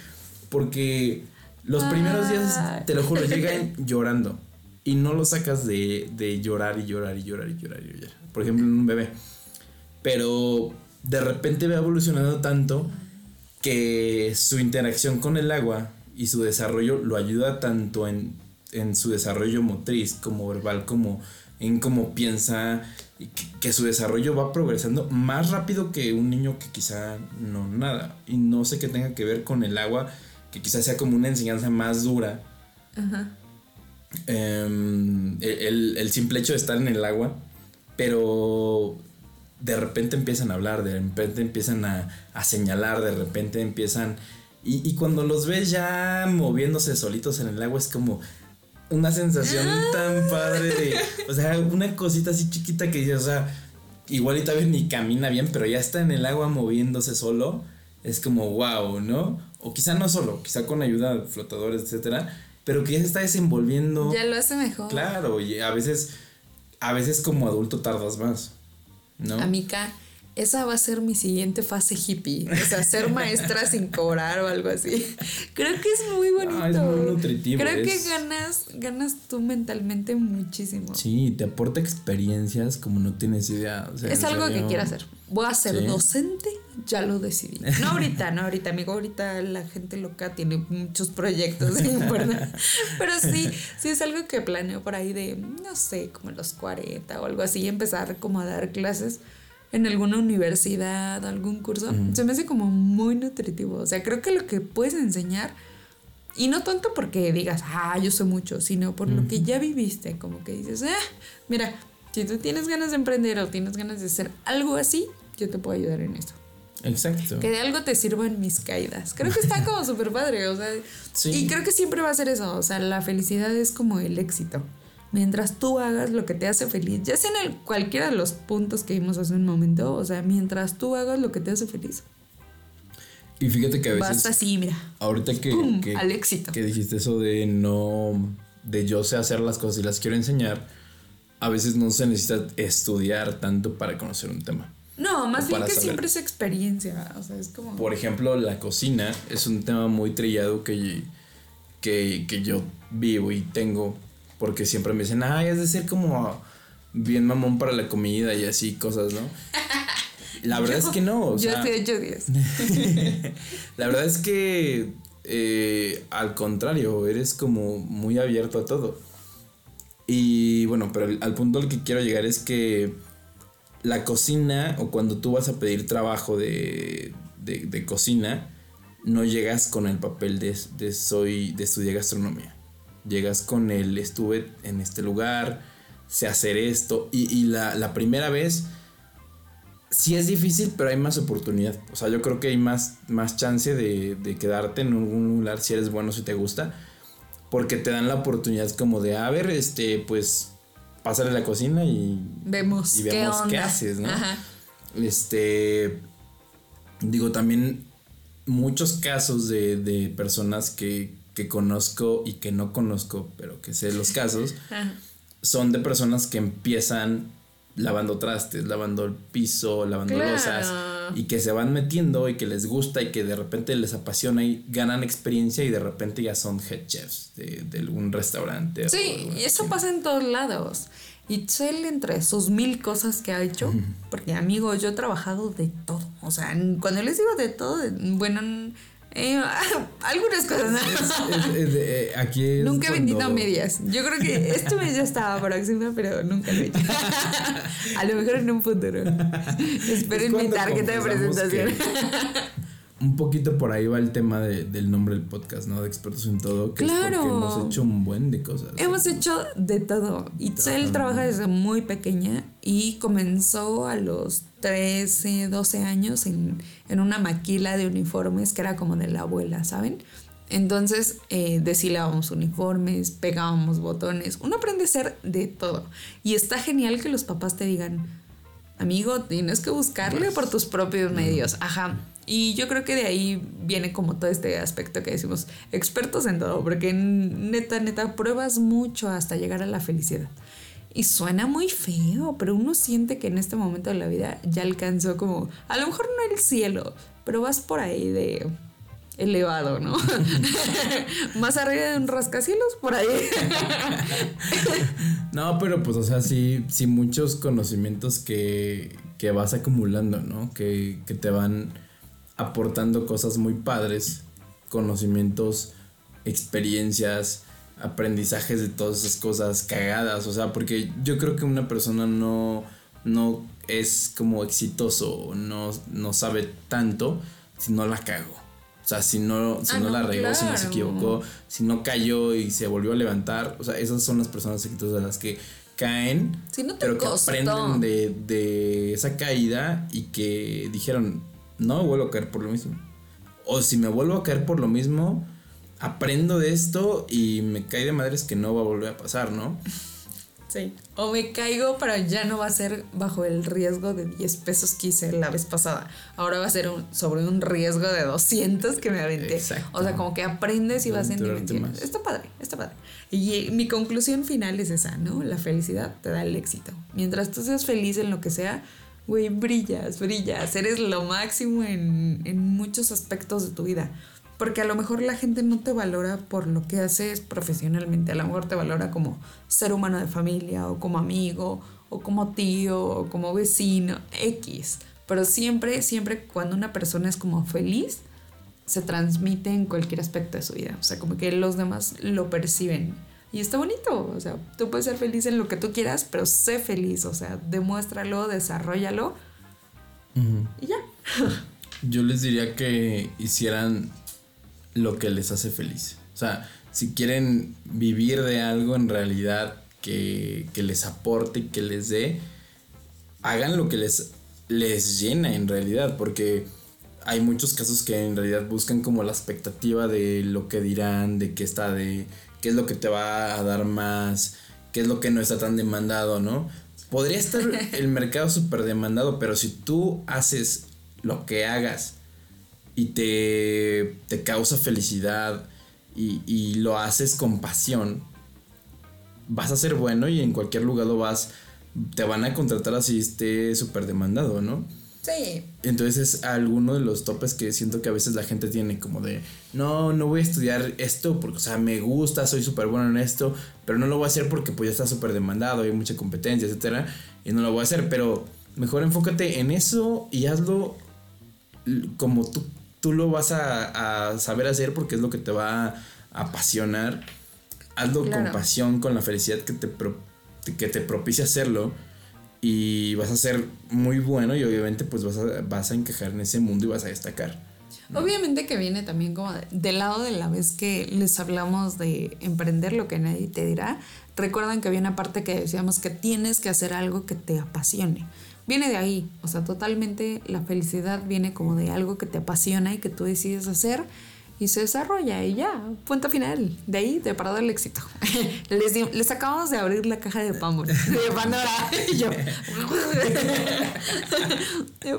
Porque los primeros días, te lo juro, llegan llorando. Y no lo sacas de, de llorar y llorar y llorar y llorar y llorar por ejemplo, en un bebé. Pero de repente va evolucionando tanto que su interacción con el agua y su desarrollo lo ayuda tanto en, en su desarrollo motriz como verbal como en cómo piensa y que, su desarrollo va progresando más rápido que un niño que quizá no nada y no sé qué tenga que ver con el agua que quizá sea como una enseñanza más dura Ajá. Em, el, el, simple hecho de estar en el agua pero de repente empiezan a hablar, de repente empiezan a, a señalar, de repente empiezan... Y, y, cuando los ves ya moviéndose solitos en el agua es como una sensación ah. tan padre de... O sea, una cosita así chiquita que dices, o sea, igual y tal vez ni camina bien, pero ya está en el agua moviéndose solo. Es como wow, ¿no? O quizá no solo, quizá con ayuda de flotadores, etcétera, pero que ya se está desenvolviendo. Ya lo hace mejor. Claro, y a veces, a veces como adulto tardas más. ¿no? Amica, esa va a ser mi siguiente fase hippie. O sea, ser maestra sin cobrar o algo así. Creo que es muy bonito. Ah, es muy nutritivo. Creo que ganas, ganas tú mentalmente muchísimo. Sí, te aporta experiencias como no tienes idea. es algo que quiero hacer. Voy a ser docente, ya lo decidí. No ahorita, no ahorita, amigo. Ahorita la gente loca tiene muchos proyectos, Pero sí, sí es algo que planeo por ahí de, no sé, como los 40 o algo así, empezar como a dar clases en alguna universidad, algún curso, se me hace como muy nutritivo. O sea, creo que lo que puedes enseñar, y no tanto porque digas, ah, yo sé mucho, sino por lo que ya viviste, como que dices, ah, mira, si tú tienes ganas de emprender o tienes ganas de hacer algo así, yo te puedo ayudar en eso. Exacto. Que de algo te sirva en mis caídas. Creo que está como súper padre, o sea, y creo que siempre va a ser eso, o sea, la felicidad es como el éxito mientras tú hagas lo que te hace feliz, ya sea en el, cualquiera de los puntos que vimos hace un momento, o sea, mientras tú hagas lo que te hace feliz. Y fíjate que a veces... Basta así, mira. Ahorita que, que, al éxito. que dijiste eso de no, de yo sé hacer las cosas y las quiero enseñar, a veces no se necesita estudiar tanto para conocer un tema. No, más bien que siempre es experiencia. O sea, es como. Por ejemplo, la cocina es un tema muy trillado que, que, que yo vivo y tengo porque siempre me dicen, ay, es de ser como bien mamón para la comida y así cosas, ¿no? La verdad es que no. yo estoy hecho 10. la verdad es que eh, al contrario, eres como muy abierto a todo. Y bueno, pero al punto al que quiero llegar es que la cocina o cuando tú vas a pedir trabajo de, de, cocina, no llegas con el papel de, de soy de estudiar gastronomía. Llegas con el estuve en este lugar, sé hacer esto. Y, la, primera vez sí es difícil, pero hay más oportunidad. O sea, yo creo que hay más, más chance de, quedarte en un lugar si eres bueno, si te gusta. Porque te dan la oportunidad como de, a ver, este, pues, pásale a la cocina y vemos, y vemos qué, haces, ¿no? Este, digo, también muchos casos de, de personas que, que conozco y que no conozco, pero que sé los casos, son de personas que empiezan lavando trastes, lavando el piso, lavando losas y que se van metiendo y que les gusta y que de repente les apasiona y ganan experiencia y de repente ya son head chefs de, algún restaurante. Sí, y eso pasa en todos lados. Y Chel, entre sus mil cosas que ha hecho, porque amigo, yo he trabajado de todo. O sea, cuando les digo de todo, bueno, eh, algunas cosas. Eh, aquí nunca he vendido medias. Yo creo que esto ya estaba próxima, pero nunca lo he hecho. A lo mejor en un futuro. Espero mi tarjeta de presentación. Un poquito por ahí va el tema del nombre del podcast, ¿no? De expertos en todo. Que claro. Es porque hemos hecho un buen de cosas. Hemos hecho de todo. Itzel trabaja desde muy pequeña y comenzó a los 13, 12 años en, una maquila de uniformes que era como de la abuela, ¿saben? Entonces eh, deshilábamos uniformes, pegábamos botones. Uno aprende a ser de todo. Y está genial que los papás te digan, amigo, tienes que buscarle pues, por tus propios medios. Ajá. Y yo creo que de ahí viene como todo este aspecto que decimos, expertos en todo, porque neta, neta, pruebas mucho hasta llegar a la felicidad. Y suena muy feo, pero uno siente que en este momento de la vida ya alcanzó como, a lo mejor no el cielo, pero vas por ahí de elevado, ¿no? más arriba de un rascacielos, por ahí. no, pero pues, o sea, sí, sí muchos conocimientos que, que vas acumulando, ¿no? Que, que te van aportando cosas muy padres, conocimientos, experiencias, aprendizajes de todas esas cosas cagadas, o sea, porque yo creo que una persona no, no es como exitoso, no, no sabe tanto si no la cago. O sea, si no, si ah, no, la regó, si no se equivocó, si no cayó y se volvió a levantar. O sea, esas son las personas exitosas las que caen, pero que aprenden de, de esa caída y que dijeron, no vuelvo a caer por lo mismo. O si me vuelvo a caer por lo mismo, aprendo de esto y me cae de madres que no va a volver a pasar, ¿no? Sí. O me caigo, pero ya no va a ser bajo el riesgo de 10 pesos que hice la vez pasada. Ahora va a ser sobre un riesgo de 200 que me aventé. Exacto. O sea, como que aprendes y vas en dimensiones. Está padre, está padre. Y mi conclusión final es esa, ¿no? La felicidad te da el éxito. Mientras tú seas feliz en lo que sea, güey, brillas, brillas. Eres lo máximo en, en muchos aspectos de tu vida. Porque a lo mejor la gente no te valora por lo que haces profesionalmente, a lo mejor te valora como ser humano de familia o como amigo o como tío o como vecino, X. Pero siempre, siempre cuando una persona es como feliz, se transmite en cualquier aspecto de su vida. O sea, como que los demás lo perciben. Y está bonito, o sea, tú puedes ser feliz en lo que tú quieras, pero sé feliz, o sea, demuéstralo, desarrollalo y ya. Yo les diría que hicieran lo que les hace feliz. O sea, si quieren vivir de algo en realidad que, les aporte y que les dé, hagan lo que les, les llena en realidad, porque hay muchos casos que en realidad buscan como la expectativa de lo que dirán, de qué está de qué es lo que te va a dar más, qué es lo que no está tan demandado, ¿no? Podría estar el mercado súper demandado, pero si tú haces lo que hagas y te, te causa felicidad y, lo haces con pasión, vas a ser bueno y en cualquier lugar lo vas, te van a contratar así esté súper demandado, ¿no? Sí. Entonces es alguno de los topes que siento que a veces la gente tiene como de, no, no voy a estudiar esto porque, o sea, me gusta, soy súper bueno en esto, pero no lo voy a hacer porque pues ya está súper demandado, hay mucha competencia, etcétera, y no lo voy a hacer, pero mejor enfócate en eso y hazlo como tú tú lo vas a, saber hacer porque es lo que te va a apasionar. Hazlo con pasión, con la felicidad que te, que te propicia hacerlo. Y vas a ser muy bueno y obviamente pues vas a, vas a encajar en ese mundo y vas a destacar. Obviamente que viene también como del lado de la vez que les hablamos de emprender lo que nadie te dirá. Recuerdan que había una parte que decíamos que tienes que hacer algo que te apasione viene de ahí. O sea, totalmente la felicidad viene como de algo que te apasiona y que tú decides hacer y se desarrolla y ya, punto final. De ahí te parado el éxito. les, les acabamos de abrir la caja de Pandora. De Pandora. y yo.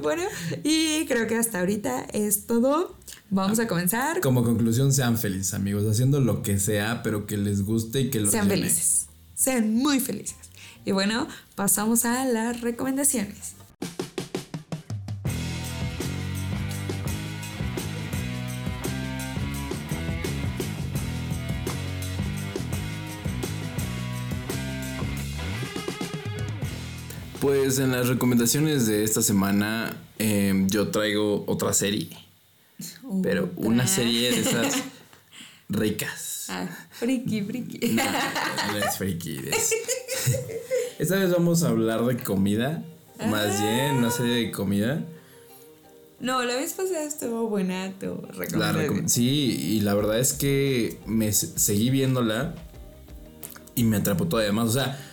bueno, y creo que hasta ahorita es todo. Vamos a comenzar. Como conclusión, sean felices, amigos, haciendo lo que sea, pero que les guste y que los Sean felices. Sean muy felices. Y bueno, pasamos a las recomendaciones. Pues en las recomendaciones de esta semana em, yo traigo otra serie. Pero una serie de esas ricas. Ah, friki, friki. No, no es friki. Esta vez vamos a hablar de comida. Más bien, una serie de comida. No, la vez pasada estuvo buena tu recomendación. Sí, y la verdad es que me seguí viéndola y me atrapó todavía más. O sea,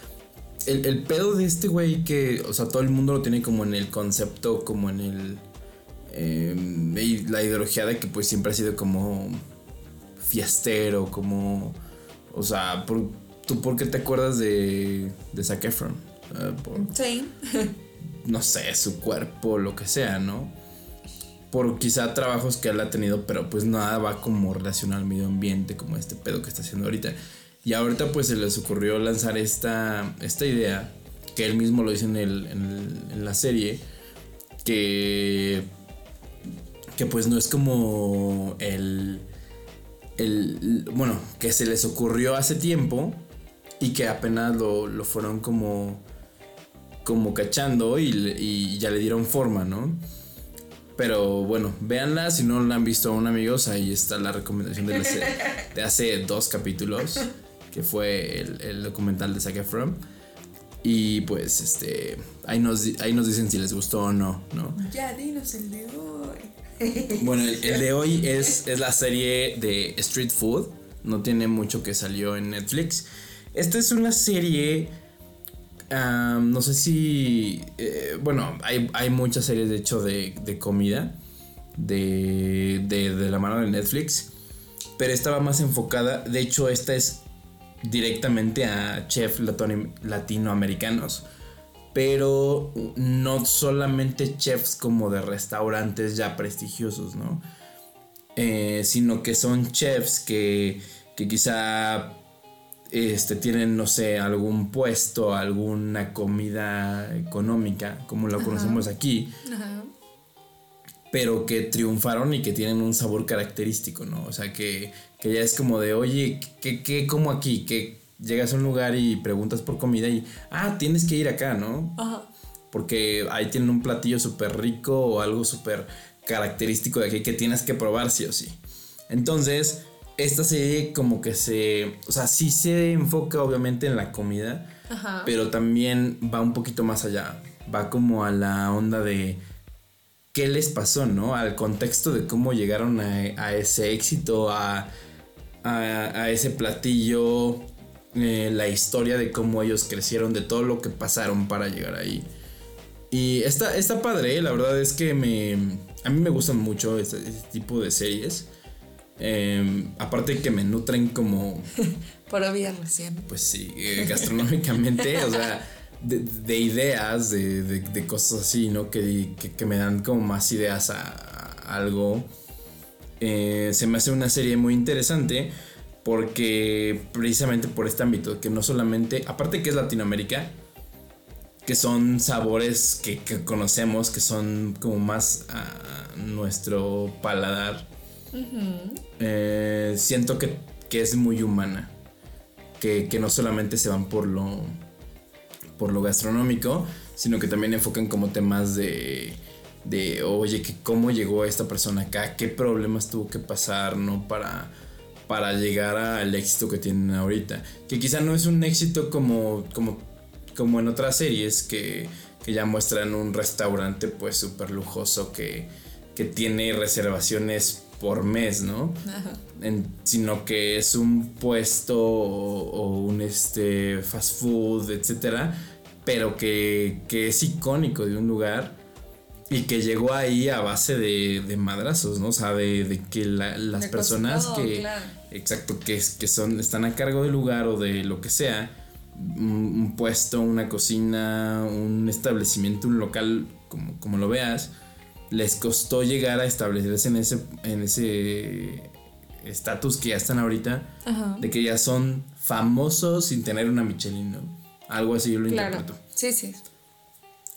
el, pedo de este güey que, o sea, todo el mundo lo tiene como en el concepto, como en el... Em, la ideología de que pues siempre ha sido como fiestero, como... O sea, por, ¿Tú por qué te acuerdas de, de Zac Efron? Ah, sí. no sé, su cuerpo, lo que sea, ¿no? Por quizá trabajos que él ha tenido, pero pues nada va como relacionado al medio ambiente, como este pedo que está haciendo ahorita. Y ahorita pues se les ocurrió lanzar esta, esta idea, que él mismo lo dice en, el, en, la serie, que que pues no es como el, el, bueno, que se les ocurrió hace tiempo y que apenas lo, lo fueron como, como cachando y, y, ya le dieron forma, ¿no? Pero bueno, véanla, si no la han visto aún amigos, ahí está la recomendación de, de hace dos capítulos, que fue el, el documental de Zac Efron. Y pues este ahí nos, ahí nos dicen si les gustó o no, ¿no? Ya dinos el de hoy. Bueno, el, de hoy es, es la serie de Street Food. No tiene mucho que salió en Netflix. Esta es una serie. no sé si. Eh, bueno, hay, hay, muchas series de hecho de, de comida. De, de, de, la mano de Netflix. Pero esta va más enfocada. De hecho, esta es directamente a chefs latinoamericanos pero no solamente chefs como de restaurantes ya prestigiosos, ¿no? Eh, sino que son chefs que, que quizá este, tienen, no sé, algún puesto, alguna comida económica, como lo conocemos aquí, pero que triunfaron y que tienen un sabor característico, ¿no? O sea, que, que ya es como de, oye, ¿qué, qué como aquí? ¿Qué, llegas a un lugar y preguntas por comida y, ah, tienes que ir acá, ¿no? Ajá. Porque ahí tienen un platillo súper rico o algo súper característico de aquí que tienes que probar sí o sí. Entonces, esta serie como que se, o sea, sí se enfoca obviamente en la comida, Ajá. pero también va un poquito más allá. Va como a la onda de qué les pasó, ¿no? Al contexto de cómo llegaron a, ese éxito, a, a, ese platillo, eh, la historia de cómo ellos crecieron, de todo lo que pasaron para llegar ahí. Y está, está padre, la verdad es que me, a mí me gustan mucho este, este tipo de series. Em, aparte que me nutren como... Por obvia recién. Pues sí, eh, gastronómicamente, o sea, de, ideas, de, cosas así, ¿no? Que, que, me dan como más ideas a, algo. Eh, se me hace una serie muy interesante porque precisamente por este ámbito, que no solamente, aparte que es Latinoamérica, que son sabores que, conocemos, que son como más a nuestro paladar, eh, siento que, es muy humana, que, no solamente se van por lo, por lo gastronómico, sino que también enfocan como temas de de oye que cómo llegó esta persona acá, qué problemas tuvo que pasar, ¿no? Para, para llegar al éxito que tienen ahorita. Que quizá no es un éxito como, como, como en otras series que, que ya muestran un restaurante pues súper lujoso que, que tiene reservaciones por mes, ¿no? sino que es un puesto o, un este, fast food, etcétera, pero que, que es icónico de un lugar y que llegó ahí a base de, de madrazos, ¿no? O sea, de, que las personas que. Exacto, que, que son, están a cargo del lugar o de lo que sea. Un, puesto, una cocina, un establecimiento, un local, como, como lo veas. Les costó llegar a establecerse en ese. en ese estatus que ya están ahorita. De que ya son famosos sin tener una Michelin, ¿no? Algo así yo lo claro. interpreto. Sí, sí.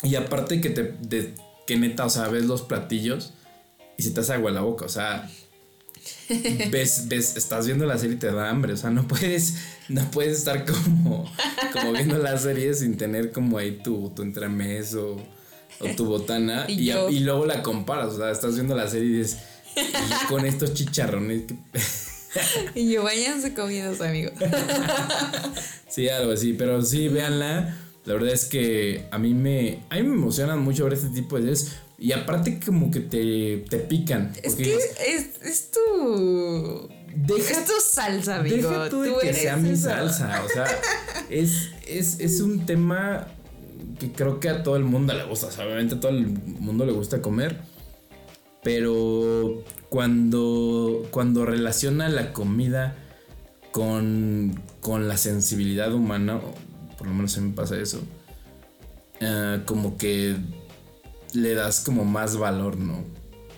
Y aparte que te, que neta, o sea, ves los platillos y se te hace agua la boca, o sea, ves, ves, estás viendo la serie y te da hambre, o sea, no puedes, no puedes estar como, como viendo la serie sin tener como ahí tu, tu entremés o, tu botana y, y, luego la comparas, o sea, estás viendo la serie y dices, con estos chicharrones. y yo, váyanse comidos, amigos. sí, algo así, pero sí, véanla la verdad es que a mí me, a mí me emocionan mucho ver este tipo de series. Y aparte como que te, te pican. Es que es, es tu... Deja, es tu salsa, amigo. Deja tú de que sea mi salsa. O sea, es, es, es un tema que creo que a todo el mundo le gusta. O sea, obviamente a todo el mundo le gusta comer. Pero cuando, cuando relaciona la comida con, con la sensibilidad humana, por lo menos a mí me pasa eso, ah, como que le das como más valor, ¿no?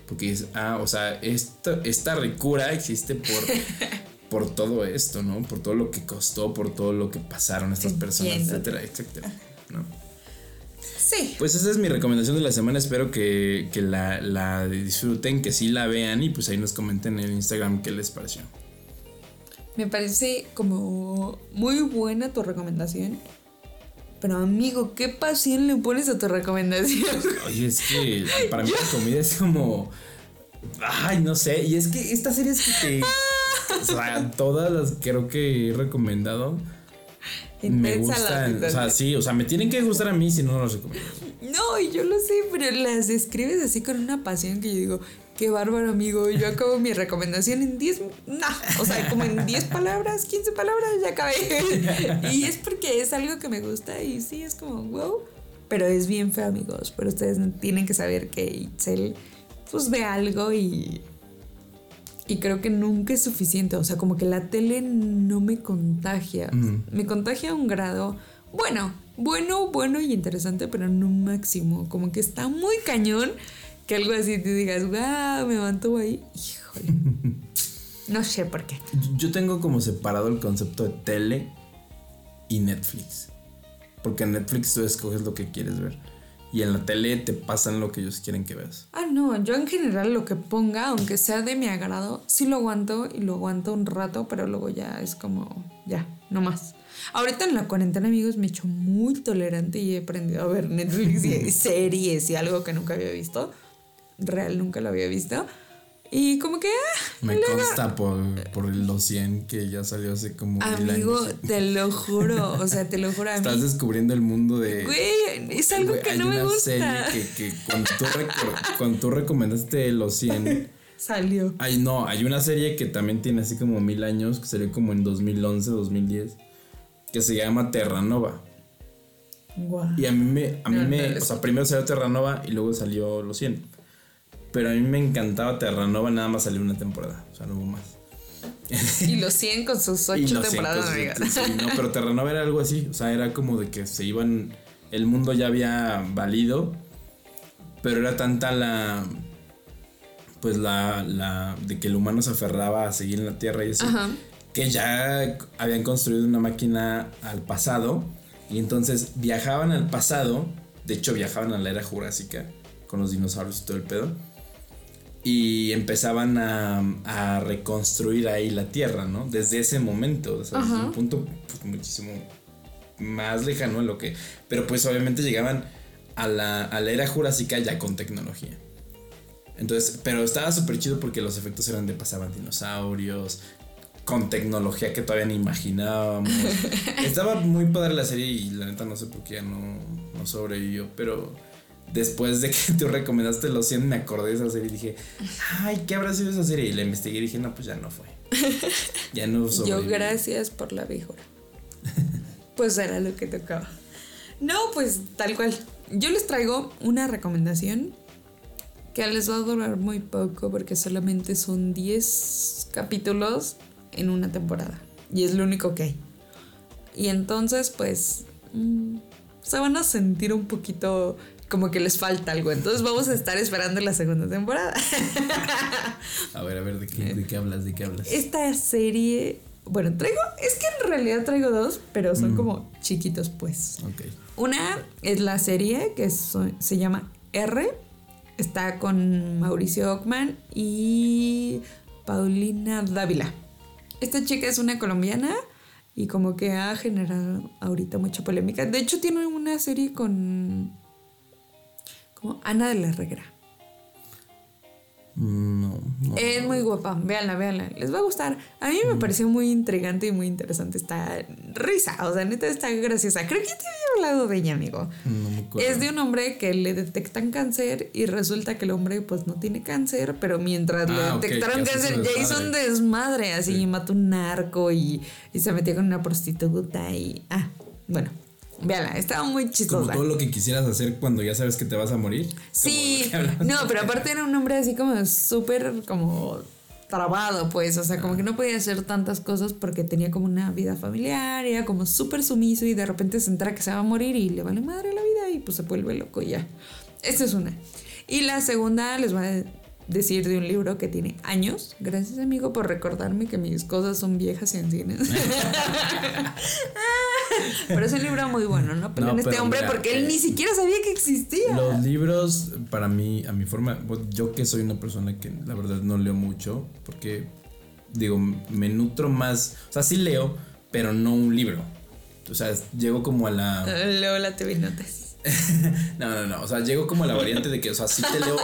Porque es, ah, o sea, esta, esta ricura existe por, por todo esto, ¿no? Por todo lo que costó, por todo lo que pasaron estas personas, etcétera, etcétera. Sí. Pues esa es mi recomendación de la semana. Espero que, que la, la disfruten, que sí la vean y pues ahí nos comenten en Instagram qué les pareció. Me parece como muy buena tu recomendación. Pero amigo, ¿qué pasión le pones a tu recomendación? Oye, es que para mí la comida es como... Ay, no sé. Y es que estas series que te... O sea, todas las creo que he recomendado me gustan. O sea, sí, o sea, me tienen que gustar a mí si no, no las recomiendo. No, y yo lo sé, pero las describes así con una pasión que yo digo, qué bárbaro, amigo. Yo acabo mi recomendación en 10, no, o sea, como en 10 palabras, 15 palabras, ya acabé. y es porque es algo que me gusta y sí, es como, wow. Pero es bien feo, amigos. Pero ustedes tienen que saber que Itzel, pues ve algo y y creo que nunca es suficiente. O sea, como que la tele no me contagia. Me contagia a un grado, bueno, bueno, bueno y interesante, pero no máximo. Como que está muy cañón que algo así te digas, wow, me mantuvo ahí. Híjole. no sé por qué. Yo tengo como separado el concepto de tele y Netflix. Porque en Netflix tú escoges lo que quieres ver y en la tele te pasan lo que ellos quieren que veas. Ah, no, yo en general lo que ponga, aunque sea de mi agrado, sí lo aguanto y lo aguanto un rato, pero luego ya es como, ya, no más. Ahorita en la cuarentena, amigos, me he hecho muy tolerante y he aprendido a ver Netflix y series y algo que nunca había visto. Real, nunca lo había visto. Y como que... Ah, Me consta por, por los 100 que ya salió hace como... Amigo, te lo juro, o sea, te lo juro a mí. Estás descubriendo el mundo de... Güey, es algo que no me gusta. Hay una serie que, que cuando, tú cuando tú recomendaste los 100... Salió. Ay, no, hay una serie que también tiene así como mil años, que salió como en 2011, 2010, que se llama Terranova. Wow. Y a mí me, a mí me, o sea, primero salió Terranova y luego salió Los 100. Pero a mí me encantaba Terranova, nada más salió una temporada, o sea, no hubo más. Y los 100 con sus 8 temporadas, no, pero Terranova era algo así, o sea, era como de que se iban, el mundo ya había valido, pero era tanta la, pues la, la, de que el humano se aferraba a seguir en la Tierra y así, que ya habían construido una máquina al pasado y entonces viajaban al pasado, de hecho viajaban a la era jurásica con los dinosaurios y todo el pedo y empezaban a, reconstruir ahí la tierra, ¿no? Desde ese momento, desde un punto pues, muchísimo más lejano a lo que... Pero pues obviamente llegaban a la, a la era jurásica ya con tecnología. Entonces, pero estaba súper chido porque los efectos eran de pasaban dinosaurios, con tecnología que todavía ni imaginábamos. estaba muy padre la serie y la neta no sé por qué ya no, no sobrevivió, pero después de que tú recomendaste Los 100, me acordé de esa serie y dije, ay, ¿qué habrá sido esa serie? Y la investigué y dije, no, pues ya no fue. Ya no Yo gracias por la viejura. pues era lo que tocaba. No, pues tal cual. Yo les traigo una recomendación que les va a durar muy poco porque solamente son 10 capítulos en una temporada. Y es lo único que hay. Y entonces, pues, mm, se van a sentir un poquito como que les falta algo. Entonces vamos a estar esperando la segunda temporada. a ver, a ver, ¿de qué, hablas? ¿De qué hablas? Esta serie, bueno, traigo, es que en realidad traigo dos, pero son mm. como chiquitos, pues. Ok. Una es la serie que se llama R. Está con Mauricio Ockman y Paulina Dávila. Esta chica es una colombiana y como que ha generado ahorita mucha polémica. De hecho, tiene una serie con como Ana de la Herrera. No, Es muy guapa, véanla, véanla. Les va a gustar. A mí me mm. pareció muy intrigante y muy interesante esta risa. O sea, neta está graciosa. Creo que te había hablado de ella, amigo. es de un hombre que le detectan cáncer y resulta que el hombre pues no tiene cáncer, pero mientras le ah, detectaron cáncer ya hizo un desmadre. Así mató un narco y, y se metió con una prostituta y... Ah, bueno, Véala, estaba muy chistosa. Como todo lo que quisieras hacer cuando ya sabes que te vas a morir. Sí, no, pero aparte era un hombre así como súper como trabado, pues, o sea, como que no podía hacer tantas cosas porque tenía como una vida familiar, era como súper sumiso y de repente se entera que se va a morir y le vale madre la vida y pues se vuelve loco y ya. Esta es una. Y la segunda les voy a decir de un libro que tiene años. Gracias, amigo, por recordarme que mis cosas son viejas y ancianas. pero es un libro muy bueno, ¿no? Pero en este hombre porque él ni eh, siquiera sabía que existía. Los libros, para mí, a mi forma, yo que soy una persona que la verdad no leo mucho, porque digo, me nutro más, o sea, sí leo, pero no un libro. O sea, llego como a la... Leo la TV Notas. no, no, no, o sea, llego como a la variante de que, o sea, sí te leo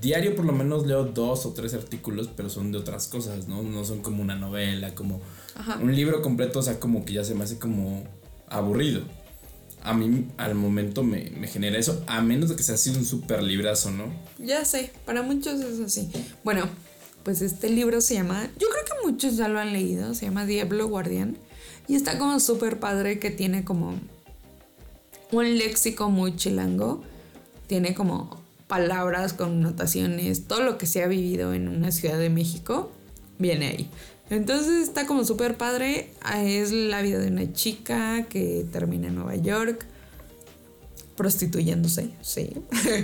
diario por lo menos leo dos o tres artículos, pero son de otras cosas, ¿no? No son como una novela, como un libro completo, o sea, como que ya se me hace como aburrido. A mí al momento me, genera eso, a menos de que sea así un súper librazo, ¿no? Ya sé, para muchos es así. Bueno, pues este libro se llama, yo creo que muchos ya lo han leído, se llama Diablo Guardián. Y está como súper padre que tiene como un léxico muy chilango. Tiene como palabras, connotaciones, todo lo que se ha vivido en una ciudad de México, viene ahí. Entonces está como súper padre. Es la vida de una chica que termina en Nueva York prostituyéndose, sí.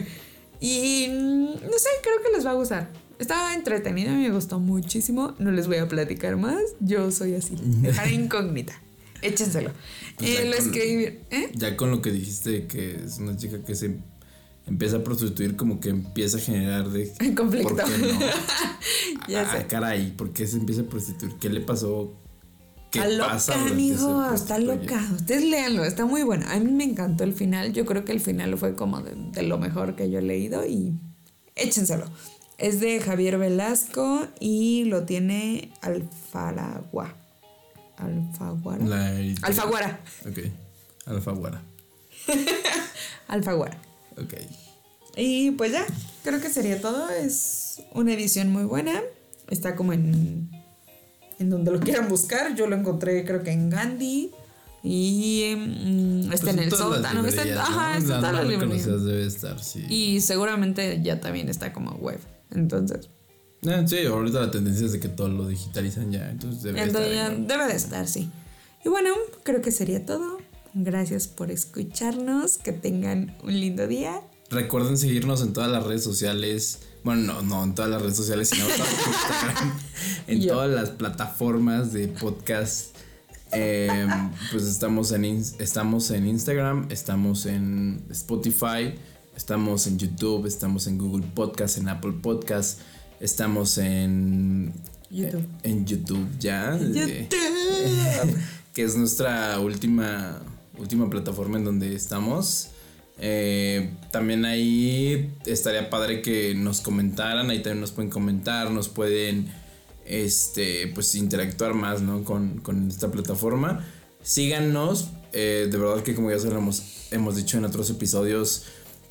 y no sé, creo que les va a gustar. Estaba entretenido, me gustó muchísimo. No les voy a platicar más. Yo soy así, dejar incógnita. Échenselo. Pues eh, lo escribí. ¿eh? Ya con lo que dijiste que es una chica que se empieza a prostituir como que empieza a generar de conflicto. ¿por qué no? ya ah, caray, ¿por qué se empieza a prostituir? ¿Qué le pasó? ¿Qué está pasa? Loca, amigo, está loca. Ustedes léanlo, está muy bueno. A mí me encantó el final. Yo creo que el final fue como de, lo mejor que yo he leído y échenselo. Es de Javier Velasco y lo tiene Alfaragua. Alfaguara. Alfaguara. Ok. Alfaguara. Alfaguara. Ok. Y pues ya, creo que sería todo. Es una edición muy buena. Está como en. En donde lo quieran buscar. Yo lo encontré, creo que en Gandhi. Y mm, está pues en el sótano. Está, ajá, está en todas las. Debe estar, sí. Y seguramente ya también está como web. Entonces. Eh, sí, ahorita la tendencia es de que todo lo digitalizan ya. Entonces debe entonces estar. Ya debe de estar, sí. Y bueno, creo que sería todo. Gracias por escucharnos. Que tengan un lindo día. Recuerden seguirnos en todas las redes sociales. Bueno, no, no en todas las redes sociales, sino en todas las plataformas de podcast. Em, pues estamos en, estamos en Instagram, estamos en Spotify, estamos en YouTube, estamos en Google Podcast, en Apple Podcast, estamos en YouTube. En YouTube ya. que es nuestra última última plataforma en donde estamos. Eh, también ahí estaría padre que nos comentaran, ahí también nos pueden comentar, nos pueden este, pues interactuar más ¿no? con, esta plataforma. Síganos, eh, de verdad que como ya hemos, hemos dicho en otros episodios,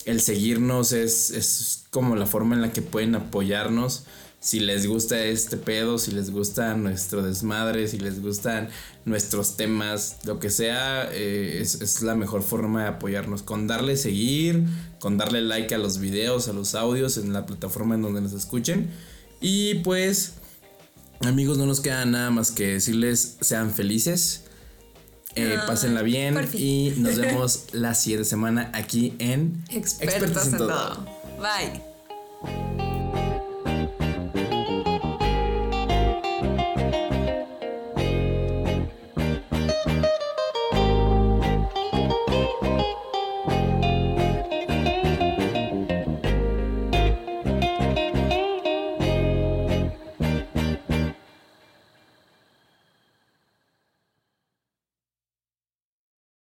el seguirnos es, es como la forma en la que pueden apoyarnos si les gusta este pedo, si les gusta nuestro desmadre, si les gustan nuestros temas, lo que sea, eh, es, la mejor forma de apoyarnos. Con darle seguir, con darle like a los videos, a los audios en la plataforma en donde nos escuchen. Y pues, amigos, no nos queda nada más que decirles sean felices. Eh, pásenla bien y nos vemos la siguiente semana aquí en Expertos, en, todo. Bye.